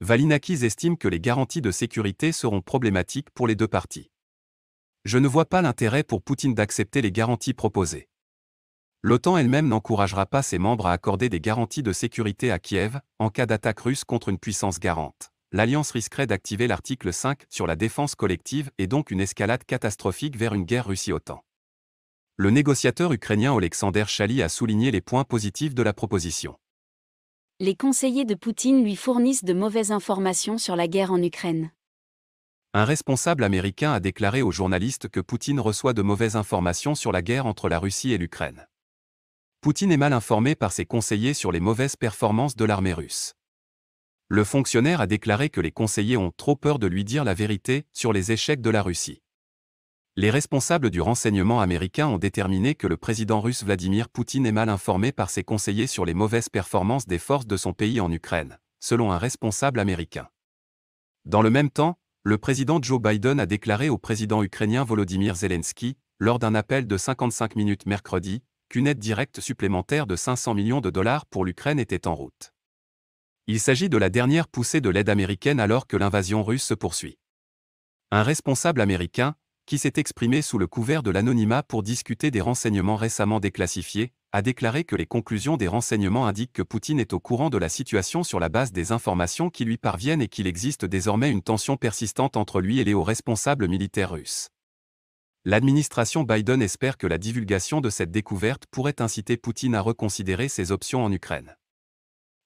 Valinakis estime que les garanties de sécurité seront problématiques pour les deux parties. Je ne vois pas l'intérêt pour Poutine d'accepter les garanties proposées. L'OTAN elle-même n'encouragera pas ses membres à accorder des garanties de sécurité à Kiev, en cas d'attaque russe contre une puissance garante. L'Alliance risquerait d'activer l'article 5 sur la défense collective et donc une escalade catastrophique vers une guerre Russie-OTAN. Le négociateur ukrainien Alexander Chali a souligné les points positifs de la proposition. Les conseillers de Poutine lui fournissent de mauvaises informations sur la guerre en Ukraine. Un responsable américain a déclaré aux journalistes que Poutine reçoit de mauvaises informations sur la guerre entre la Russie et l'Ukraine. Poutine est mal informé par ses conseillers sur les mauvaises performances de l'armée russe. Le fonctionnaire a déclaré que les conseillers ont trop peur de lui dire la vérité sur les échecs de la Russie. Les responsables du renseignement américain ont déterminé que le président russe Vladimir Poutine est mal informé par ses conseillers sur les mauvaises performances des forces de son pays en Ukraine, selon un responsable américain. Dans le même temps, le président Joe Biden a déclaré au président ukrainien Volodymyr Zelensky, lors d'un appel de 55 minutes mercredi, qu'une aide directe supplémentaire de 500 millions de dollars pour l'Ukraine était en route. Il s'agit de la dernière poussée de l'aide américaine alors que l'invasion russe se poursuit. Un responsable américain, qui s'est exprimé sous le couvert de l'anonymat pour discuter des renseignements récemment déclassifiés, a déclaré que les conclusions des renseignements indiquent que Poutine est au courant de la situation sur la base des informations qui lui parviennent et qu'il existe désormais une tension persistante entre lui et les hauts responsables militaires russes. L'administration Biden espère que la divulgation de cette découverte pourrait inciter Poutine à reconsidérer ses options en Ukraine.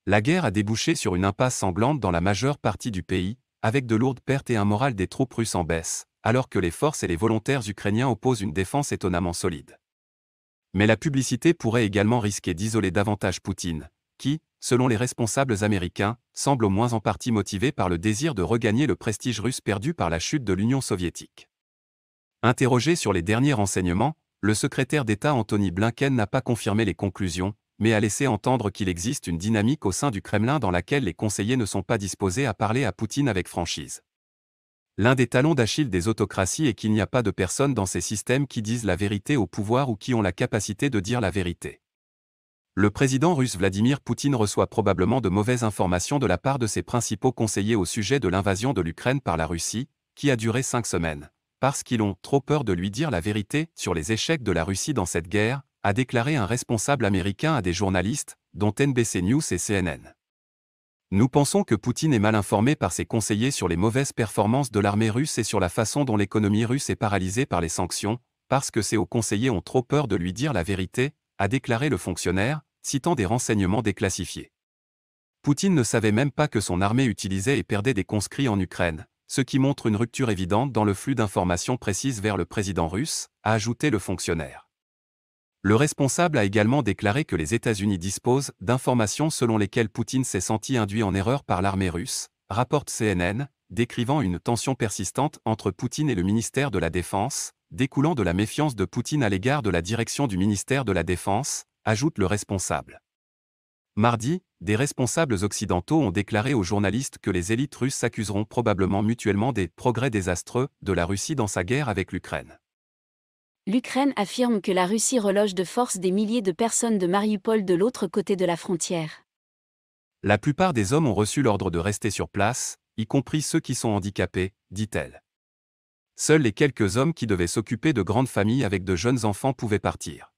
La guerre a débouché sur une impasse sanglante dans la majeure partie du pays, avec de lourdes pertes et un moral des troupes russes en baisse, alors que les forces et les volontaires ukrainiens opposent une défense étonnamment solide. Mais la publicité pourrait également risquer d'isoler davantage Poutine, qui, selon les responsables américains, semble au moins en partie motivé par le désir de regagner le prestige russe perdu par la chute de l'Union soviétique. Interrogé sur les derniers renseignements, le secrétaire d'État Anthony Blinken n'a pas confirmé les conclusions, mais a laissé entendre qu'il existe une dynamique au sein du Kremlin dans laquelle les conseillers ne sont pas disposés à parler à Poutine avec franchise. L'un des talons d'Achille des autocraties est qu'il n'y a pas de personnes dans ces systèmes qui disent la vérité au pouvoir ou qui ont la capacité de dire la vérité. Le président russe Vladimir Poutine reçoit probablement de mauvaises informations de la part de ses principaux conseillers au sujet de l'invasion de l'Ukraine par la Russie, qui a duré cinq semaines, parce qu'ils ont trop peur de lui dire la vérité sur les échecs de la Russie dans cette guerre, a déclaré un responsable américain à des journalistes, dont NBC News et CNN. Nous pensons que Poutine est mal informé par ses conseillers sur les mauvaises performances de l'armée russe et sur la façon dont l'économie russe est paralysée par les sanctions, parce que ses hauts conseillers ont trop peur de lui dire la vérité, a déclaré le fonctionnaire, citant des renseignements déclassifiés. Poutine ne savait même pas que son armée utilisait et perdait des conscrits en Ukraine, ce qui montre une rupture évidente dans le flux d'informations précises vers le président russe, a ajouté le fonctionnaire. Le responsable a également déclaré que les États-Unis disposent d'informations selon lesquelles Poutine s'est senti induit en erreur par l'armée russe, rapporte CNN, décrivant une tension persistante entre Poutine et le ministère de la Défense, découlant de la méfiance de Poutine à l'égard de la direction du ministère de la Défense, ajoute le responsable. Mardi, des responsables occidentaux ont déclaré aux journalistes que les élites russes s'accuseront probablement mutuellement des progrès désastreux de la Russie dans sa guerre avec l'Ukraine. L'Ukraine affirme que la Russie reloge de force des milliers de personnes de Mariupol de l'autre côté de la frontière. La plupart des hommes ont reçu l'ordre de rester sur place, y compris ceux qui sont handicapés, dit-elle. Seuls les quelques hommes qui devaient s'occuper de grandes familles avec de jeunes enfants pouvaient partir.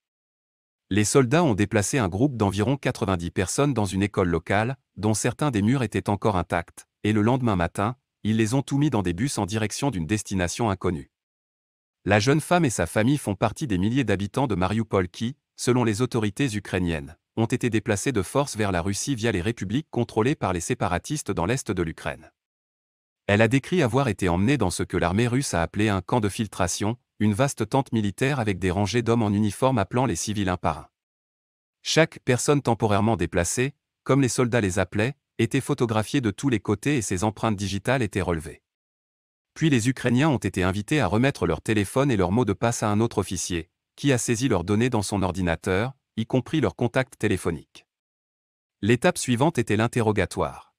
Les soldats ont déplacé un groupe d'environ 90 personnes dans une école locale, dont certains des murs étaient encore intacts, et le lendemain matin, ils les ont tout mis dans des bus en direction d'une destination inconnue. La jeune femme et sa famille font partie des milliers d'habitants de Mariupol qui, selon les autorités ukrainiennes, ont été déplacés de force vers la Russie via les républiques contrôlées par les séparatistes dans l'est de l'Ukraine. Elle a décrit avoir été emmenée dans ce que l'armée russe a appelé un camp de filtration, une vaste tente militaire avec des rangées d'hommes en uniforme appelant les civils un par un. Chaque personne temporairement déplacée, comme les soldats les appelaient, était photographiée de tous les côtés et ses empreintes digitales étaient relevées. Puis les Ukrainiens ont été invités à remettre leur téléphone et leur mot de passe à un autre officier, qui a saisi leurs données dans son ordinateur, y compris leur contact téléphonique. L'étape suivante était l'interrogatoire.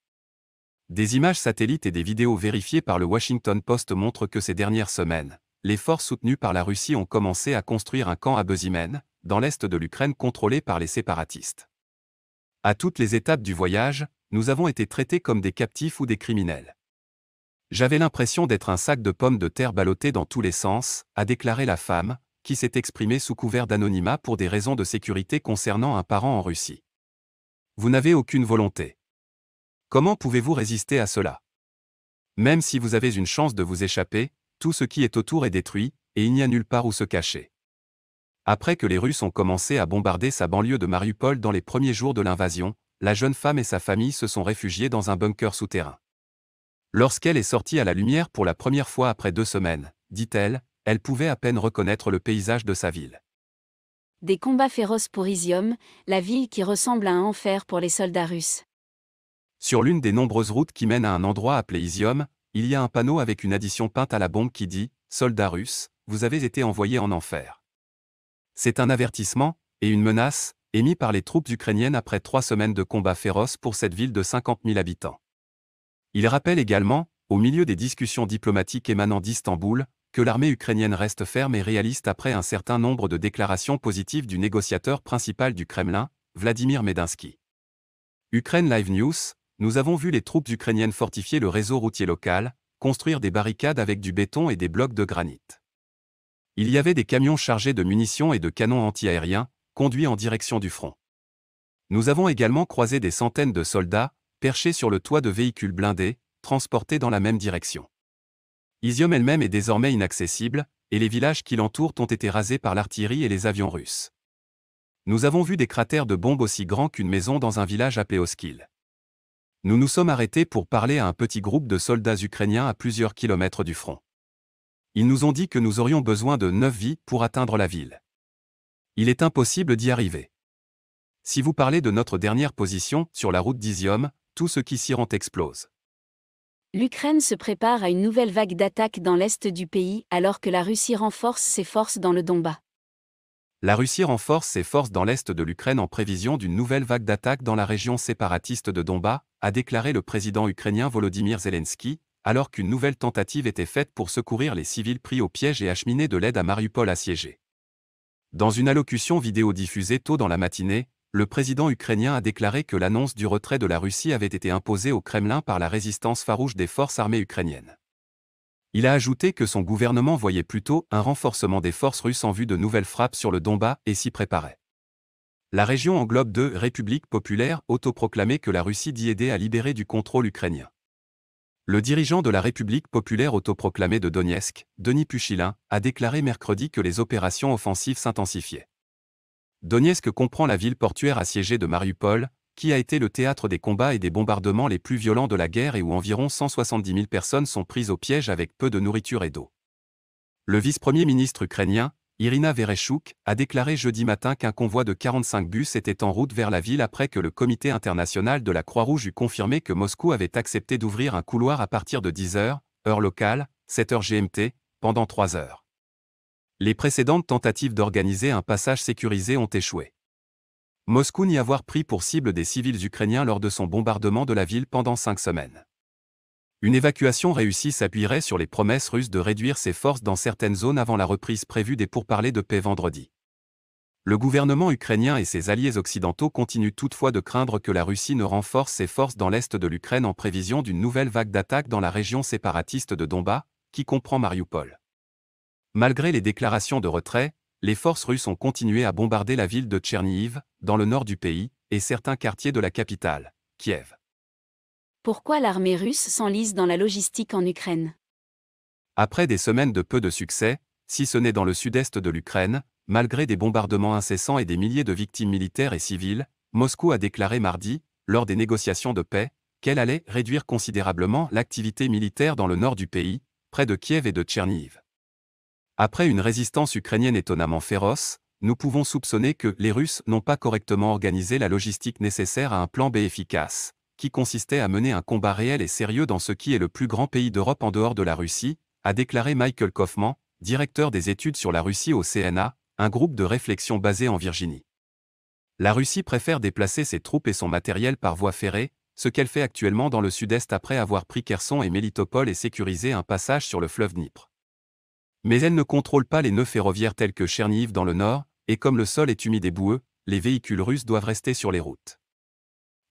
Des images satellites et des vidéos vérifiées par le Washington Post montrent que ces dernières semaines, les forces soutenues par la Russie ont commencé à construire un camp à Bezimen, dans l'est de l'Ukraine contrôlé par les séparatistes. À toutes les étapes du voyage, nous avons été traités comme des captifs ou des criminels. J'avais l'impression d'être un sac de pommes de terre ballotté dans tous les sens, a déclaré la femme, qui s'est exprimée sous couvert d'anonymat pour des raisons de sécurité concernant un parent en Russie. Vous n'avez aucune volonté. Comment pouvez-vous résister à cela? Même si vous avez une chance de vous échapper, tout ce qui est autour est détruit, et il n'y a nulle part où se cacher. Après que les Russes ont commencé à bombarder sa banlieue de Mariupol dans les premiers jours de l'invasion, la jeune femme et sa famille se sont réfugiées dans un bunker souterrain. Lorsqu'elle est sortie à la lumière pour la première fois après deux semaines, dit-elle, elle pouvait à peine reconnaître le paysage de sa ville. Des combats féroces pour Izium, la ville qui ressemble à un enfer pour les soldats russes. Sur l'une des nombreuses routes qui mènent à un endroit appelé Izium, il y a un panneau avec une addition peinte à la bombe qui dit Soldats russes, vous avez été envoyés en enfer. C'est un avertissement, et une menace, émis par les troupes ukrainiennes après trois semaines de combats féroces pour cette ville de 50 000 habitants. Il rappelle également, au milieu des discussions diplomatiques émanant d'Istanbul, que l'armée ukrainienne reste ferme et réaliste après un certain nombre de déclarations positives du négociateur principal du Kremlin, Vladimir Medinsky. Ukraine Live News, nous avons vu les troupes ukrainiennes fortifier le réseau routier local, construire des barricades avec du béton et des blocs de granit. Il y avait des camions chargés de munitions et de canons antiaériens, conduits en direction du front. Nous avons également croisé des centaines de soldats, perchés sur le toit de véhicules blindés, transportés dans la même direction. Izium elle-même est désormais inaccessible, et les villages qui l'entourent ont été rasés par l'artillerie et les avions russes. Nous avons vu des cratères de bombes aussi grands qu'une maison dans un village appelé Oskil. Nous nous sommes arrêtés pour parler à un petit groupe de soldats ukrainiens à plusieurs kilomètres du front. Ils nous ont dit que nous aurions besoin de neuf vies pour atteindre la ville. Il est impossible d'y arriver. Si vous parlez de notre dernière position sur la route d'Izium, tout ce qui s'y rend explose. L'Ukraine se prépare à une nouvelle vague d'attaques dans l'est du pays alors que la Russie renforce ses forces dans le Donbass. La Russie renforce ses forces dans l'est de l'Ukraine en prévision d'une nouvelle vague d'attaques dans la région séparatiste de Donbass, a déclaré le président ukrainien Volodymyr Zelensky, alors qu'une nouvelle tentative était faite pour secourir les civils pris au piège et acheminer de l'aide à Mariupol assiégé. Dans une allocution vidéo diffusée tôt dans la matinée, le président ukrainien a déclaré que l'annonce du retrait de la Russie avait été imposée au Kremlin par la résistance farouche des forces armées ukrainiennes. Il a ajouté que son gouvernement voyait plutôt un renforcement des forces russes en vue de nouvelles frappes sur le Donbass et s'y préparait. La région englobe deux républiques populaires autoproclamées que la Russie dit aider à libérer du contrôle ukrainien. Le dirigeant de la République populaire autoproclamée de Donetsk, Denis Puchilin, a déclaré mercredi que les opérations offensives s'intensifiaient. Donetsk comprend la ville portuaire assiégée de Mariupol, qui a été le théâtre des combats et des bombardements les plus violents de la guerre et où environ 170 000 personnes sont prises au piège avec peu de nourriture et d'eau. Le vice-premier ministre ukrainien, Irina Vereshchuk, a déclaré jeudi matin qu'un convoi de 45 bus était en route vers la ville après que le Comité international de la Croix-Rouge eut confirmé que Moscou avait accepté d'ouvrir un couloir à partir de 10 heures, heure locale, 7 heures GMT, pendant 3 heures. Les précédentes tentatives d'organiser un passage sécurisé ont échoué. Moscou n'y avoir pris pour cible des civils ukrainiens lors de son bombardement de la ville pendant cinq semaines. Une évacuation réussie s'appuierait sur les promesses russes de réduire ses forces dans certaines zones avant la reprise prévue des pourparlers de paix vendredi. Le gouvernement ukrainien et ses alliés occidentaux continuent toutefois de craindre que la Russie ne renforce ses forces dans l'est de l'Ukraine en prévision d'une nouvelle vague d'attaques dans la région séparatiste de Donbass, qui comprend Mariupol. Malgré les déclarations de retrait, les forces russes ont continué à bombarder la ville de Tchernihiv, dans le nord du pays, et certains quartiers de la capitale, Kiev. Pourquoi l'armée russe s'enlise dans la logistique en Ukraine? Après des semaines de peu de succès, si ce n'est dans le sud-est de l'Ukraine, malgré des bombardements incessants et des milliers de victimes militaires et civiles, Moscou a déclaré mardi, lors des négociations de paix, qu'elle allait réduire considérablement l'activité militaire dans le nord du pays, près de Kiev et de Tchernihiv. Après une résistance ukrainienne étonnamment féroce, nous pouvons soupçonner que les Russes n'ont pas correctement organisé la logistique nécessaire à un plan B efficace, qui consistait à mener un combat réel et sérieux dans ce qui est le plus grand pays d'Europe en dehors de la Russie, a déclaré Michael Kaufman, directeur des études sur la Russie au CNA, un groupe de réflexion basé en Virginie. La Russie préfère déplacer ses troupes et son matériel par voie ferrée, ce qu'elle fait actuellement dans le sud-est après avoir pris Kherson et Melitopol et sécurisé un passage sur le fleuve Dnipro. Mais elle ne contrôle pas les nœuds ferroviaires tels que Chernihiv dans le nord, et comme le sol est humide et boueux, les véhicules russes doivent rester sur les routes.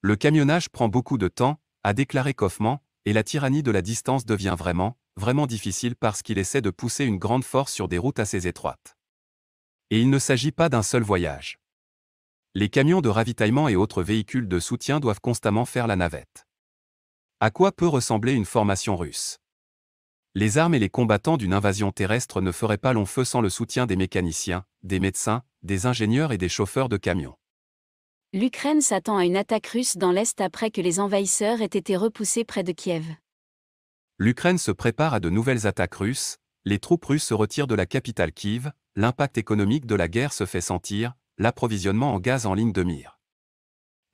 Le camionnage prend beaucoup de temps, a déclaré Kaufman, et la tyrannie de la distance devient vraiment, vraiment difficile parce qu'il essaie de pousser une grande force sur des routes assez étroites. Et il ne s'agit pas d'un seul voyage. Les camions de ravitaillement et autres véhicules de soutien doivent constamment faire la navette. À quoi peut ressembler une formation russe? Les armes et les combattants d'une invasion terrestre ne feraient pas long feu sans le soutien des mécaniciens, des médecins, des ingénieurs et des chauffeurs de camions. L'Ukraine s'attend à une attaque russe dans l'Est après que les envahisseurs aient été repoussés près de Kiev. L'Ukraine se prépare à de nouvelles attaques russes, les troupes russes se retirent de la capitale Kiev, l'impact économique de la guerre se fait sentir, l'approvisionnement en gaz en ligne de mire.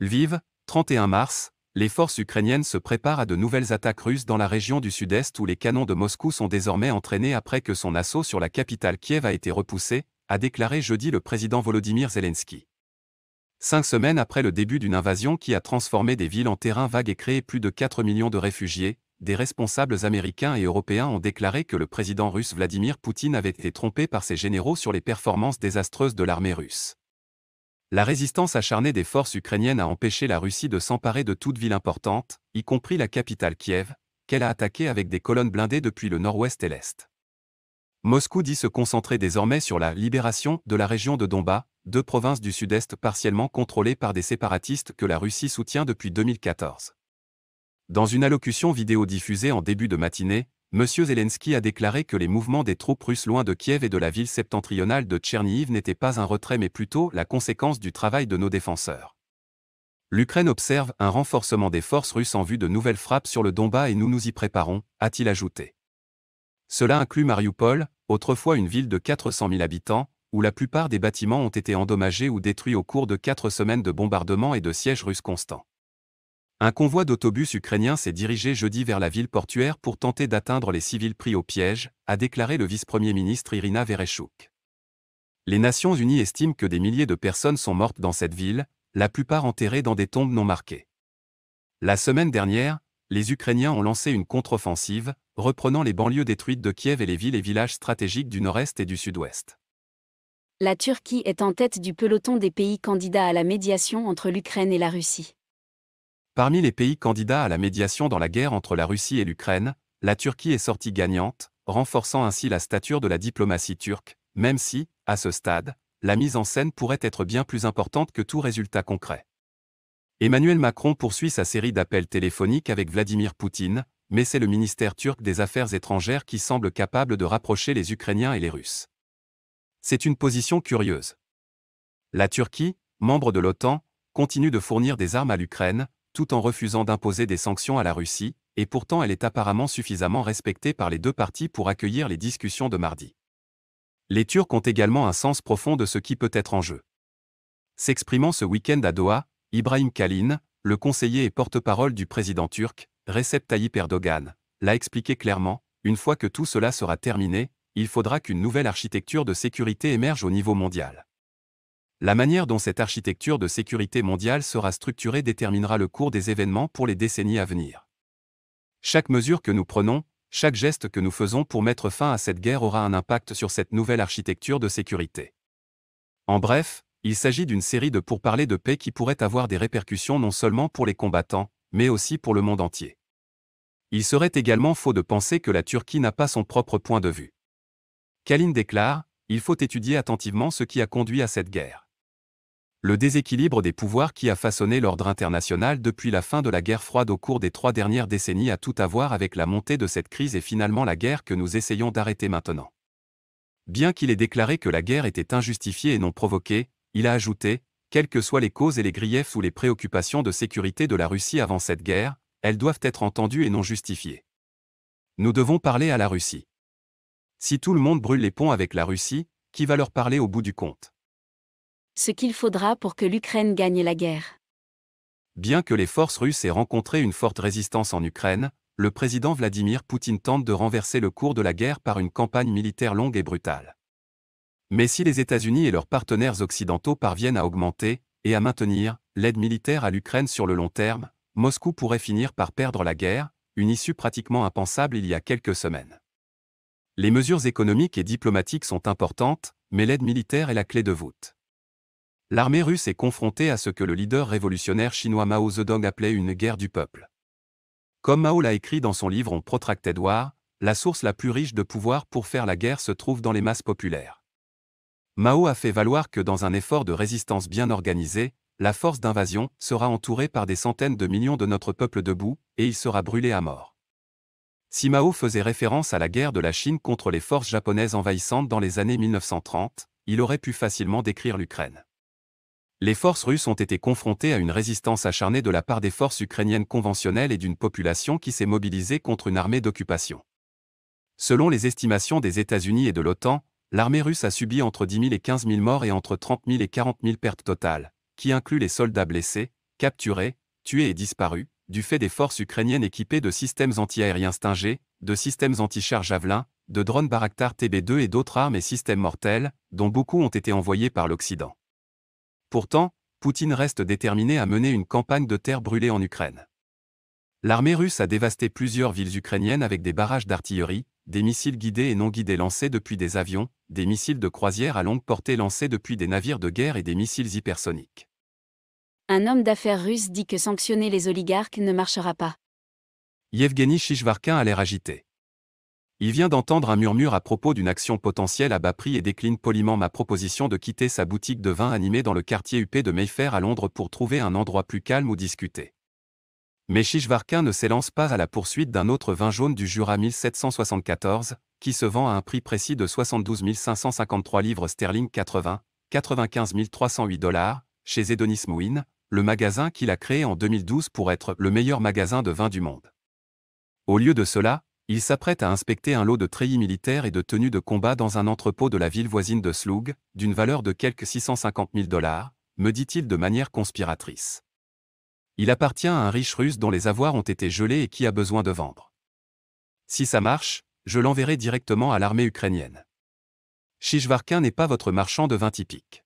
Lviv, 31 mars, les forces ukrainiennes se préparent à de nouvelles attaques russes dans la région du sud-est où les canons de Moscou sont désormais entraînés après que son assaut sur la capitale Kiev a été repoussé, a déclaré jeudi le président Volodymyr Zelensky. Cinq semaines après le début d'une invasion qui a transformé des villes en terrain vague et créé plus de 4 millions de réfugiés, des responsables américains et européens ont déclaré que le président russe Vladimir Poutine avait été trompé par ses généraux sur les performances désastreuses de l'armée russe. La résistance acharnée des forces ukrainiennes a empêché la Russie de s'emparer de toute ville importante, y compris la capitale Kiev, qu'elle a attaquée avec des colonnes blindées depuis le nord-ouest et l'est. Moscou dit se concentrer désormais sur la libération de la région de Donbass, deux provinces du sud-est partiellement contrôlées par des séparatistes que la Russie soutient depuis 2014. Dans une allocution vidéo diffusée en début de matinée, M. Zelensky a déclaré que les mouvements des troupes russes loin de Kiev et de la ville septentrionale de Tchernihiv n'étaient pas un retrait mais plutôt la conséquence du travail de nos défenseurs. L'Ukraine observe un renforcement des forces russes en vue de nouvelles frappes sur le Donbass et nous nous y préparons, a-t-il ajouté. Cela inclut Mariupol, autrefois une ville de 400 000 habitants, où la plupart des bâtiments ont été endommagés ou détruits au cours de quatre semaines de bombardements et de sièges russes constants. Un convoi d'autobus ukrainiens s'est dirigé jeudi vers la ville portuaire pour tenter d'atteindre les civils pris au piège, a déclaré le vice-premier ministre Irina Vereshchuk. Les Nations Unies estiment que des milliers de personnes sont mortes dans cette ville, la plupart enterrées dans des tombes non marquées. La semaine dernière, les Ukrainiens ont lancé une contre-offensive, reprenant les banlieues détruites de Kiev et les villes et villages stratégiques du nord-est et du sud-ouest. La Turquie est en tête du peloton des pays candidats à la médiation entre l'Ukraine et la Russie. Parmi les pays candidats à la médiation dans la guerre entre la Russie et l'Ukraine, la Turquie est sortie gagnante, renforçant ainsi la stature de la diplomatie turque, même si, à ce stade, la mise en scène pourrait être bien plus importante que tout résultat concret. Emmanuel Macron poursuit sa série d'appels téléphoniques avec Vladimir Poutine, mais c'est le ministère turc des Affaires étrangères qui semble capable de rapprocher les Ukrainiens et les Russes. C'est une position curieuse. La Turquie, membre de l'OTAN, continue de fournir des armes à l'Ukraine, tout en refusant d'imposer des sanctions à la Russie, et pourtant elle est apparemment suffisamment respectée par les deux parties pour accueillir les discussions de mardi. Les Turcs ont également un sens profond de ce qui peut être en jeu. S'exprimant ce week-end à Doha, Ibrahim Kalin, le conseiller et porte-parole du président turc, Recep Tayyip Erdogan, l'a expliqué clairement, une fois que tout cela sera terminé, il faudra qu'une nouvelle architecture de sécurité émerge au niveau mondial. La manière dont cette architecture de sécurité mondiale sera structurée déterminera le cours des événements pour les décennies à venir. Chaque mesure que nous prenons, chaque geste que nous faisons pour mettre fin à cette guerre aura un impact sur cette nouvelle architecture de sécurité. En bref, il s'agit d'une série de pourparlers de paix qui pourraient avoir des répercussions non seulement pour les combattants, mais aussi pour le monde entier. Il serait également faux de penser que la Turquie n'a pas son propre point de vue. Kalin déclare, il faut étudier attentivement ce qui a conduit à cette guerre. Le déséquilibre des pouvoirs qui a façonné l'ordre international depuis la fin de la guerre froide au cours des trois dernières décennies a tout à voir avec la montée de cette crise et finalement la guerre que nous essayons d'arrêter maintenant. Bien qu'il ait déclaré que la guerre était injustifiée et non provoquée, il a ajouté, quelles que soient les causes et les griefs ou les préoccupations de sécurité de la Russie avant cette guerre, elles doivent être entendues et non justifiées. Nous devons parler à la Russie. Si tout le monde brûle les ponts avec la Russie, qui va leur parler au bout du compte? Ce qu'il faudra pour que l'Ukraine gagne la guerre. Bien que les forces russes aient rencontré une forte résistance en Ukraine, le président Vladimir Poutine tente de renverser le cours de la guerre par une campagne militaire longue et brutale. Mais si les États-Unis et leurs partenaires occidentaux parviennent à augmenter, et à maintenir, l'aide militaire à l'Ukraine sur le long terme, Moscou pourrait finir par perdre la guerre, une issue pratiquement impensable il y a quelques semaines. Les mesures économiques et diplomatiques sont importantes, mais l'aide militaire est la clé de voûte. L'armée russe est confrontée à ce que le leader révolutionnaire chinois Mao Zedong appelait une guerre du peuple. Comme Mao l'a écrit dans son livre On Protracted War, la source la plus riche de pouvoir pour faire la guerre se trouve dans les masses populaires. Mao a fait valoir que dans un effort de résistance bien organisé, la force d'invasion sera entourée par des centaines de millions de notre peuple debout, et il sera brûlé à mort. Si Mao faisait référence à la guerre de la Chine contre les forces japonaises envahissantes dans les années 1930, il aurait pu facilement décrire l'Ukraine. Les forces russes ont été confrontées à une résistance acharnée de la part des forces ukrainiennes conventionnelles et d'une population qui s'est mobilisée contre une armée d'occupation. Selon les estimations des États-Unis et de l'OTAN, l'armée russe a subi entre 10 000 et 15 000 morts et entre 30 000 et 40 000 pertes totales, qui incluent les soldats blessés, capturés, tués et disparus, du fait des forces ukrainiennes équipées de systèmes antiaériens Stinger, de systèmes anti-chars Javelin, de drones Baraktar TB2 et d'autres armes et systèmes mortels, dont beaucoup ont été envoyés par l'Occident. Pourtant, Poutine reste déterminé à mener une campagne de terre brûlée en Ukraine. L'armée russe a dévasté plusieurs villes ukrainiennes avec des barrages d'artillerie, des missiles guidés et non guidés lancés depuis des avions, des missiles de croisière à longue portée lancés depuis des navires de guerre et des missiles hypersoniques. Un homme d'affaires russe dit que sanctionner les oligarques ne marchera pas. Yevgeny Shishvarkin a l'air agité. Il vient d'entendre un murmure à propos d'une action potentielle à bas prix et décline poliment ma proposition de quitter sa boutique de vin animée dans le quartier UP de Mayfair à Londres pour trouver un endroit plus calme où discuter. Mais Chichvarquin ne s'élance pas à la poursuite d'un autre vin jaune du Jura 1774, qui se vend à un prix précis de 72 553 livres sterling 80, 95 308 dollars, chez Edonis Mouin, le magasin qu'il a créé en 2012 pour être le meilleur magasin de vin du monde. Au lieu de cela, il s'apprête à inspecter un lot de treillis militaires et de tenues de combat dans un entrepôt de la ville voisine de Slug, d'une valeur de quelques 650 000 dollars, me dit-il de manière conspiratrice. Il appartient à un riche russe dont les avoirs ont été gelés et qui a besoin de vendre. Si ça marche, je l'enverrai directement à l'armée ukrainienne. Shishvarkin n'est pas votre marchand de vin typique.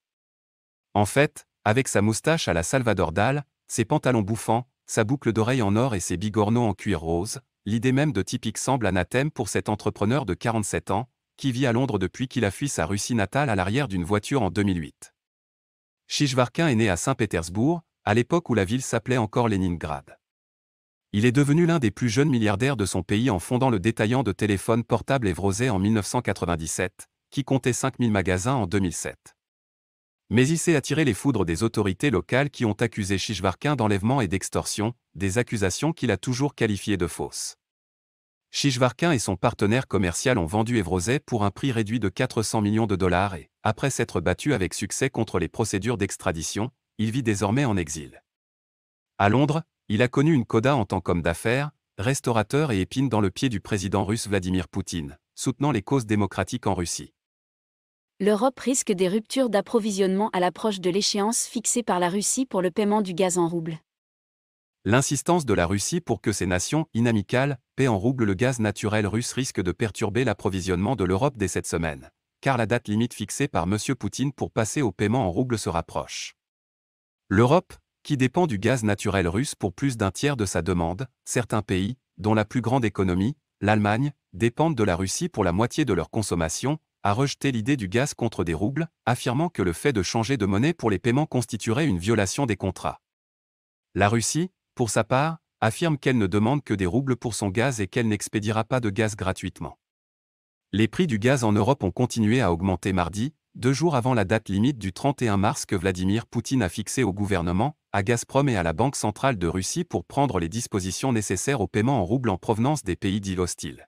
En fait, avec sa moustache à la Salvador Dal, ses pantalons bouffants, sa boucle d'oreille en or et ses bigorneaux en cuir rose, l'idée même de typique semble anathème pour cet entrepreneur de 47 ans, qui vit à Londres depuis qu'il a fui sa Russie natale à l'arrière d'une voiture en 2008. Shishvarkin est né à Saint-Pétersbourg, à l'époque où la ville s'appelait encore Leningrad. Il est devenu l'un des plus jeunes milliardaires de son pays en fondant le détaillant de téléphones portables Evrosé en 1997, qui comptait 5000 magasins en 2007. Mais il s'est attiré les foudres des autorités locales qui ont accusé Shishvarkin d'enlèvement et d'extorsion, des accusations qu'il a toujours qualifiées de fausses. Shishvarkin et son partenaire commercial ont vendu Evrosé pour un prix réduit de 400 millions de dollars et, après s'être battu avec succès contre les procédures d'extradition, il vit désormais en exil. À Londres, il a connu une coda en tant qu'homme d'affaires, restaurateur et épine dans le pied du président russe Vladimir Poutine, soutenant les causes démocratiques en Russie. L'Europe risque des ruptures d'approvisionnement à l'approche de l'échéance fixée par la Russie pour le paiement du gaz en rouble. L'insistance de la Russie pour que ces nations inamicales paient en rouble le gaz naturel russe risque de perturber l'approvisionnement de l'Europe dès cette semaine, car la date limite fixée par M. Poutine pour passer au paiement en rouble se rapproche. L'Europe, qui dépend du gaz naturel russe pour plus d'un tiers de sa demande, certains pays, dont la plus grande économie, l'Allemagne, dépendent de la Russie pour la moitié de leur consommation, a rejeté l'idée du gaz contre des roubles, affirmant que le fait de changer de monnaie pour les paiements constituerait une violation des contrats. La Russie, pour sa part, affirme qu'elle ne demande que des roubles pour son gaz et qu'elle n'expédiera pas de gaz gratuitement. Les prix du gaz en Europe ont continué à augmenter mardi, deux jours avant la date limite du 31 mars que Vladimir Poutine a fixée au gouvernement, à Gazprom et à la Banque centrale de Russie pour prendre les dispositions nécessaires au paiement en roubles en provenance des pays dits hostiles.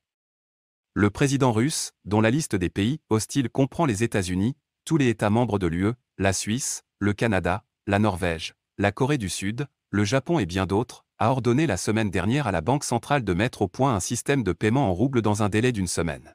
Le président russe, dont la liste des pays hostiles comprend les États-Unis, tous les États membres de l'UE, la Suisse, le Canada, la Norvège, la Corée du Sud, le Japon et bien d'autres, a ordonné la semaine dernière à la Banque centrale de mettre au point un système de paiement en roubles dans un délai d'une semaine.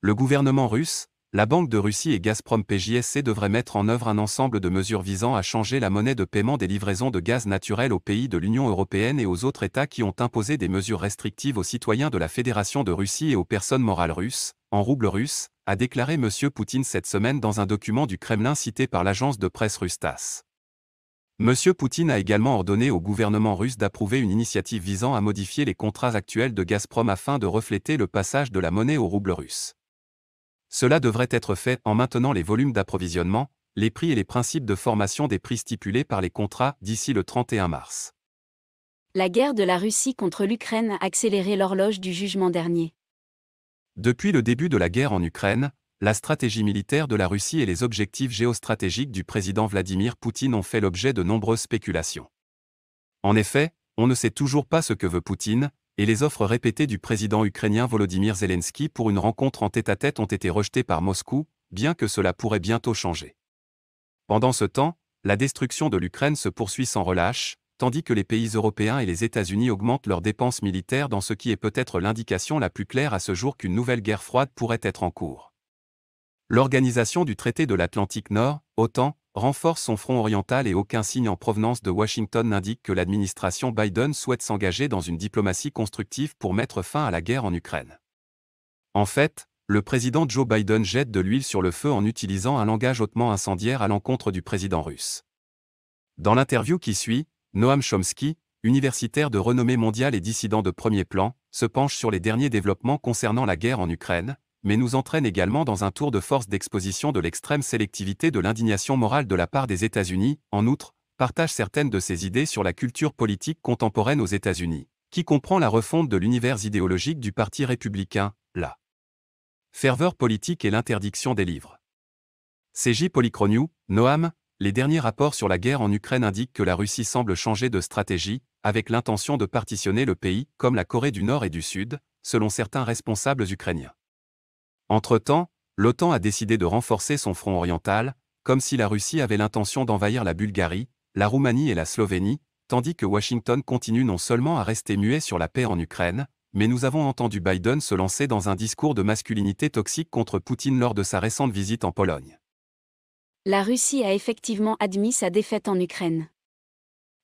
Le gouvernement russe, la Banque de Russie et Gazprom PJSC devraient mettre en œuvre un ensemble de mesures visant à changer la monnaie de paiement des livraisons de gaz naturel aux pays de l'Union européenne et aux autres États qui ont imposé des mesures restrictives aux citoyens de la Fédération de Russie et aux personnes morales russes, en roubles russes, a déclaré M. Poutine cette semaine dans un document du Kremlin cité par l'agence de presse russe TASS. M. Poutine a également ordonné au gouvernement russe d'approuver une initiative visant à modifier les contrats actuels de Gazprom afin de refléter le passage de la monnaie au rouble russe. Cela devrait être fait en maintenant les volumes d'approvisionnement, les prix et les principes de formation des prix stipulés par les contrats d'ici le 31 mars. La guerre de la Russie contre l'Ukraine a accéléré l'horloge du jugement dernier. Depuis le début de la guerre en Ukraine, la stratégie militaire de la Russie et les objectifs géostratégiques du président Vladimir Poutine ont fait l'objet de nombreuses spéculations. En effet, on ne sait toujours pas ce que veut Poutine, et les offres répétées du président ukrainien Volodymyr Zelensky pour une rencontre en tête-à-tête ont été rejetées par Moscou, bien que cela pourrait bientôt changer. Pendant ce temps, la destruction de l'Ukraine se poursuit sans relâche, tandis que les pays européens et les États-Unis augmentent leurs dépenses militaires dans ce qui est peut-être l'indication la plus claire à ce jour qu'une nouvelle guerre froide pourrait être en cours. L'organisation du traité de l'Atlantique Nord, OTAN, renforce son front oriental et aucun signe en provenance de Washington n'indique que l'administration Biden souhaite s'engager dans une diplomatie constructive pour mettre fin à la guerre en Ukraine. En fait, le président Joe Biden jette de l'huile sur le feu en utilisant un langage hautement incendiaire à l'encontre du président russe. Dans l'interview qui suit, Noam Chomsky, universitaire de renommée mondiale et dissident de premier plan, se penche sur les derniers développements concernant la guerre en Ukraine, mais nous entraîne également dans un tour de force d'exposition de l'extrême sélectivité de l'indignation morale de la part des États-Unis, en outre, partage certaines de ses idées sur la culture politique contemporaine aux États-Unis, qui comprend la refonte de l'univers idéologique du Parti républicain, la ferveur politique et l'interdiction des livres. CJ Polychronew, Noam, les derniers rapports sur la guerre en Ukraine indiquent que la Russie semble changer de stratégie, avec l'intention de partitionner le pays, comme la Corée du Nord et du Sud, selon certains responsables ukrainiens. Entre-temps, l'OTAN a décidé de renforcer son front oriental, comme si la Russie avait l'intention d'envahir la Bulgarie, la Roumanie et la Slovénie, tandis que Washington continue non seulement à rester muet sur la paix en Ukraine, mais nous avons entendu Biden se lancer dans un discours de masculinité toxique contre Poutine lors de sa récente visite en Pologne. La Russie a effectivement admis sa défaite en Ukraine.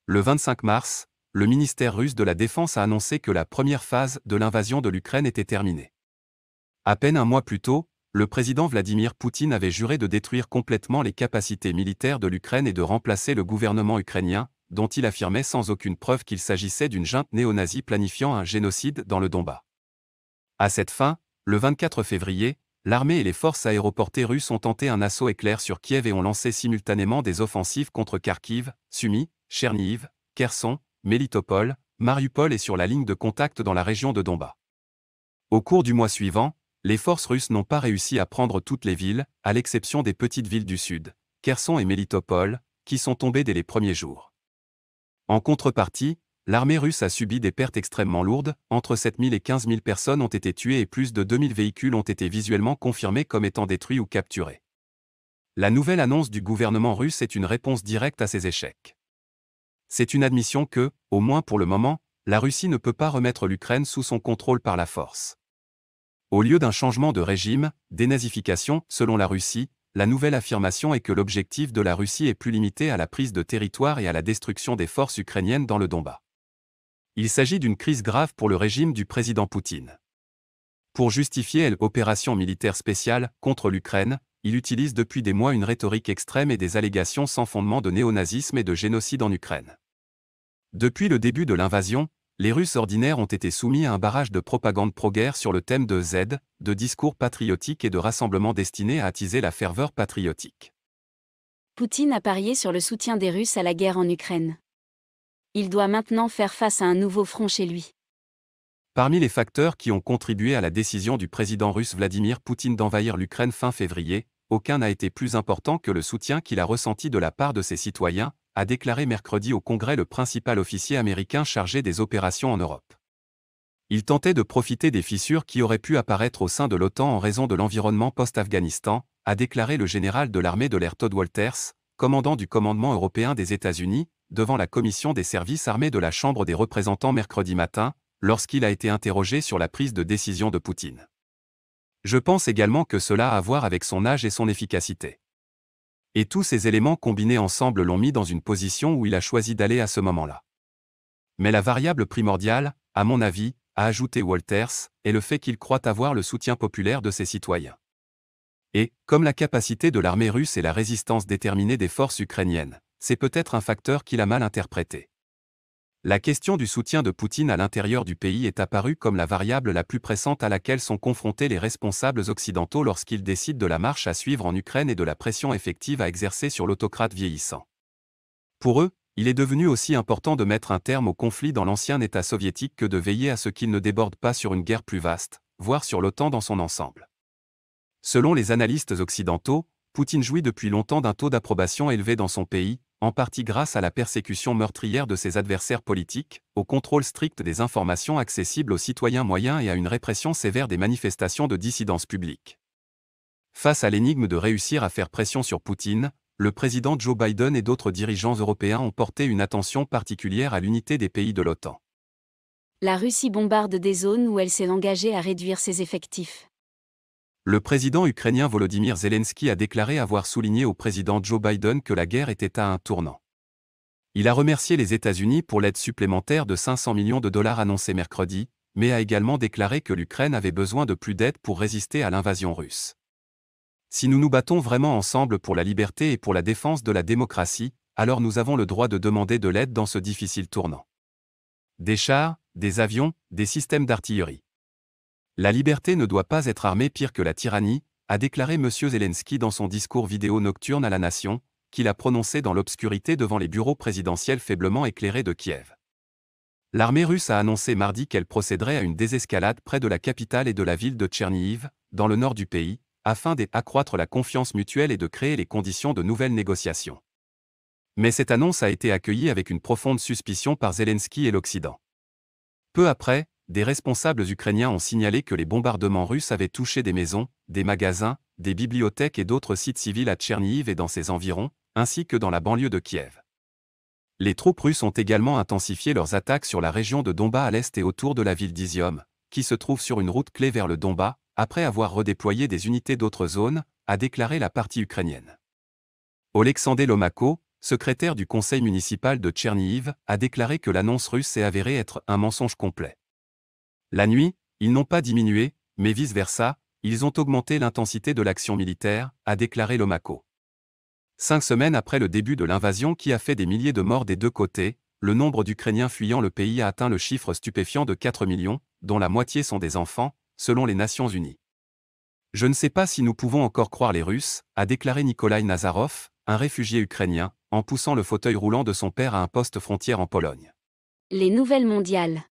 Le 25 mars, le ministère russe de la Défense a annoncé que la première phase de l'invasion de l'Ukraine était terminée. À peine un mois plus tôt, le président Vladimir Poutine avait juré de détruire complètement les capacités militaires de l'Ukraine et de remplacer le gouvernement ukrainien, dont il affirmait sans aucune preuve qu'il s'agissait d'une junte néo-nazie planifiant un génocide dans le Donbass. À cette fin, le 24 février, l'armée et les forces aéroportées russes ont tenté un assaut éclair sur Kiev et ont lancé simultanément des offensives contre Kharkiv, Sumy, Chernihiv, Kherson, Melitopol, Mariupol et sur la ligne de contact dans la région de Donbass. Au cours du mois suivant, les forces russes n'ont pas réussi à prendre toutes les villes, à l'exception des petites villes du sud, Kherson et Melitopol, qui sont tombées dès les premiers jours. En contrepartie, l'armée russe a subi des pertes extrêmement lourdes, entre 7000 et 15 000 personnes ont été tuées et plus de 2000 véhicules ont été visuellement confirmés comme étant détruits ou capturés. La nouvelle annonce du gouvernement russe est une réponse directe à ces échecs. C'est une admission que, au moins pour le moment, la Russie ne peut pas remettre l'Ukraine sous son contrôle par la force. Au lieu d'un changement de régime, dénazification, selon la Russie, la nouvelle affirmation est que l'objectif de la Russie est plus limité à la prise de territoire et à la destruction des forces ukrainiennes dans le Donbass. Il s'agit d'une crise grave pour le régime du président Poutine. Pour justifier l'opération militaire spéciale contre l'Ukraine, il utilise depuis des mois une rhétorique extrême et des allégations sans fondement de néonazisme et de génocide en Ukraine. Depuis le début de l'invasion, les Russes ordinaires ont été soumis à un barrage de propagande pro-guerre sur le thème de Z, de discours patriotiques et de rassemblements destinés à attiser la ferveur patriotique. Poutine a parié sur le soutien des Russes à la guerre en Ukraine. Il doit maintenant faire face à un nouveau front chez lui. Parmi les facteurs qui ont contribué à la décision du président russe Vladimir Poutine d'envahir l'Ukraine fin février, aucun n'a été plus important que le soutien qu'il a ressenti de la part de ses citoyens, a déclaré mercredi au Congrès le principal officier américain chargé des opérations en Europe. Il tentait de profiter des fissures qui auraient pu apparaître au sein de l'OTAN en raison de l'environnement post-Afghanistan, a déclaré le général de l'armée de l'air Todd Walters, commandant du commandement européen des États-Unis, devant la commission des services armés de la Chambre des représentants mercredi matin, lorsqu'il a été interrogé sur la prise de décision de Poutine. Je pense également que cela a à voir avec son âge et son efficacité. Et tous ces éléments combinés ensemble l'ont mis dans une position où il a choisi d'aller à ce moment-là. Mais la variable primordiale, à mon avis, a ajouté Walters, est le fait qu'il croit avoir le soutien populaire de ses citoyens. Et, comme la capacité de l'armée russe et la résistance déterminée des forces ukrainiennes, c'est peut-être un facteur qu'il a mal interprété. La question du soutien de Poutine à l'intérieur du pays est apparue comme la variable la plus pressante à laquelle sont confrontés les responsables occidentaux lorsqu'ils décident de la marche à suivre en Ukraine et de la pression effective à exercer sur l'autocrate vieillissant. Pour eux, il est devenu aussi important de mettre un terme au conflit dans l'ancien État soviétique que de veiller à ce qu'il ne déborde pas sur une guerre plus vaste, voire sur l'OTAN dans son ensemble. Selon les analystes occidentaux, Poutine jouit depuis longtemps d'un taux d'approbation élevé dans son pays, en partie grâce à la persécution meurtrière de ses adversaires politiques, au contrôle strict des informations accessibles aux citoyens moyens et à une répression sévère des manifestations de dissidence publique. Face à l'énigme de réussir à faire pression sur Poutine, le président Joe Biden et d'autres dirigeants européens ont porté une attention particulière à l'unité des pays de l'OTAN. La Russie bombarde des zones où elle s'est engagée à réduire ses effectifs. Le président ukrainien Volodymyr Zelensky a déclaré avoir souligné au président Joe Biden que la guerre était à un tournant. Il a remercié les États-Unis pour l'aide supplémentaire de 500 millions de dollars annoncée mercredi, mais a également déclaré que l'Ukraine avait besoin de plus d'aide pour résister à l'invasion russe. Si nous nous battons vraiment ensemble pour la liberté et pour la défense de la démocratie, alors nous avons le droit de demander de l'aide dans ce difficile tournant. Des chars, des avions, des systèmes d'artillerie. La liberté ne doit pas être armée pire que la tyrannie, a déclaré M. Zelensky dans son discours vidéo nocturne à la nation, qu'il a prononcé dans l'obscurité devant les bureaux présidentiels faiblement éclairés de Kiev. L'armée russe a annoncé mardi qu'elle procéderait à une désescalade près de la capitale et de la ville de Tchernihiv, dans le nord du pays, afin d'accroître la confiance mutuelle et de créer les conditions de nouvelles négociations. Mais cette annonce a été accueillie avec une profonde suspicion par Zelensky et l'Occident. Peu après, des responsables ukrainiens ont signalé que les bombardements russes avaient touché des maisons, des magasins, des bibliothèques et d'autres sites civils à Tchernihiv et dans ses environs, ainsi que dans la banlieue de Kiev. Les troupes russes ont également intensifié leurs attaques sur la région de Donbass à l'est et autour de la ville d'Izium, qui se trouve sur une route clé vers le Donbass, après avoir redéployé des unités d'autres zones, a déclaré la partie ukrainienne. Oleksandr Lomako, secrétaire du conseil municipal de Tchernihiv, a déclaré que l'annonce russe s'est avérée être un mensonge complet. La nuit, ils n'ont pas diminué, mais vice-versa, ils ont augmenté l'intensité de l'action militaire, a déclaré Lomako. Cinq semaines après le début de l'invasion qui a fait des milliers de morts des deux côtés, le nombre d'Ukrainiens fuyant le pays a atteint le chiffre stupéfiant de 4 millions, dont la moitié sont des enfants, selon les Nations Unies. Je ne sais pas si nous pouvons encore croire les Russes, a déclaré Nikolai Nazarov, un réfugié ukrainien, en poussant le fauteuil roulant de son père à un poste frontière en Pologne. Les nouvelles mondiales.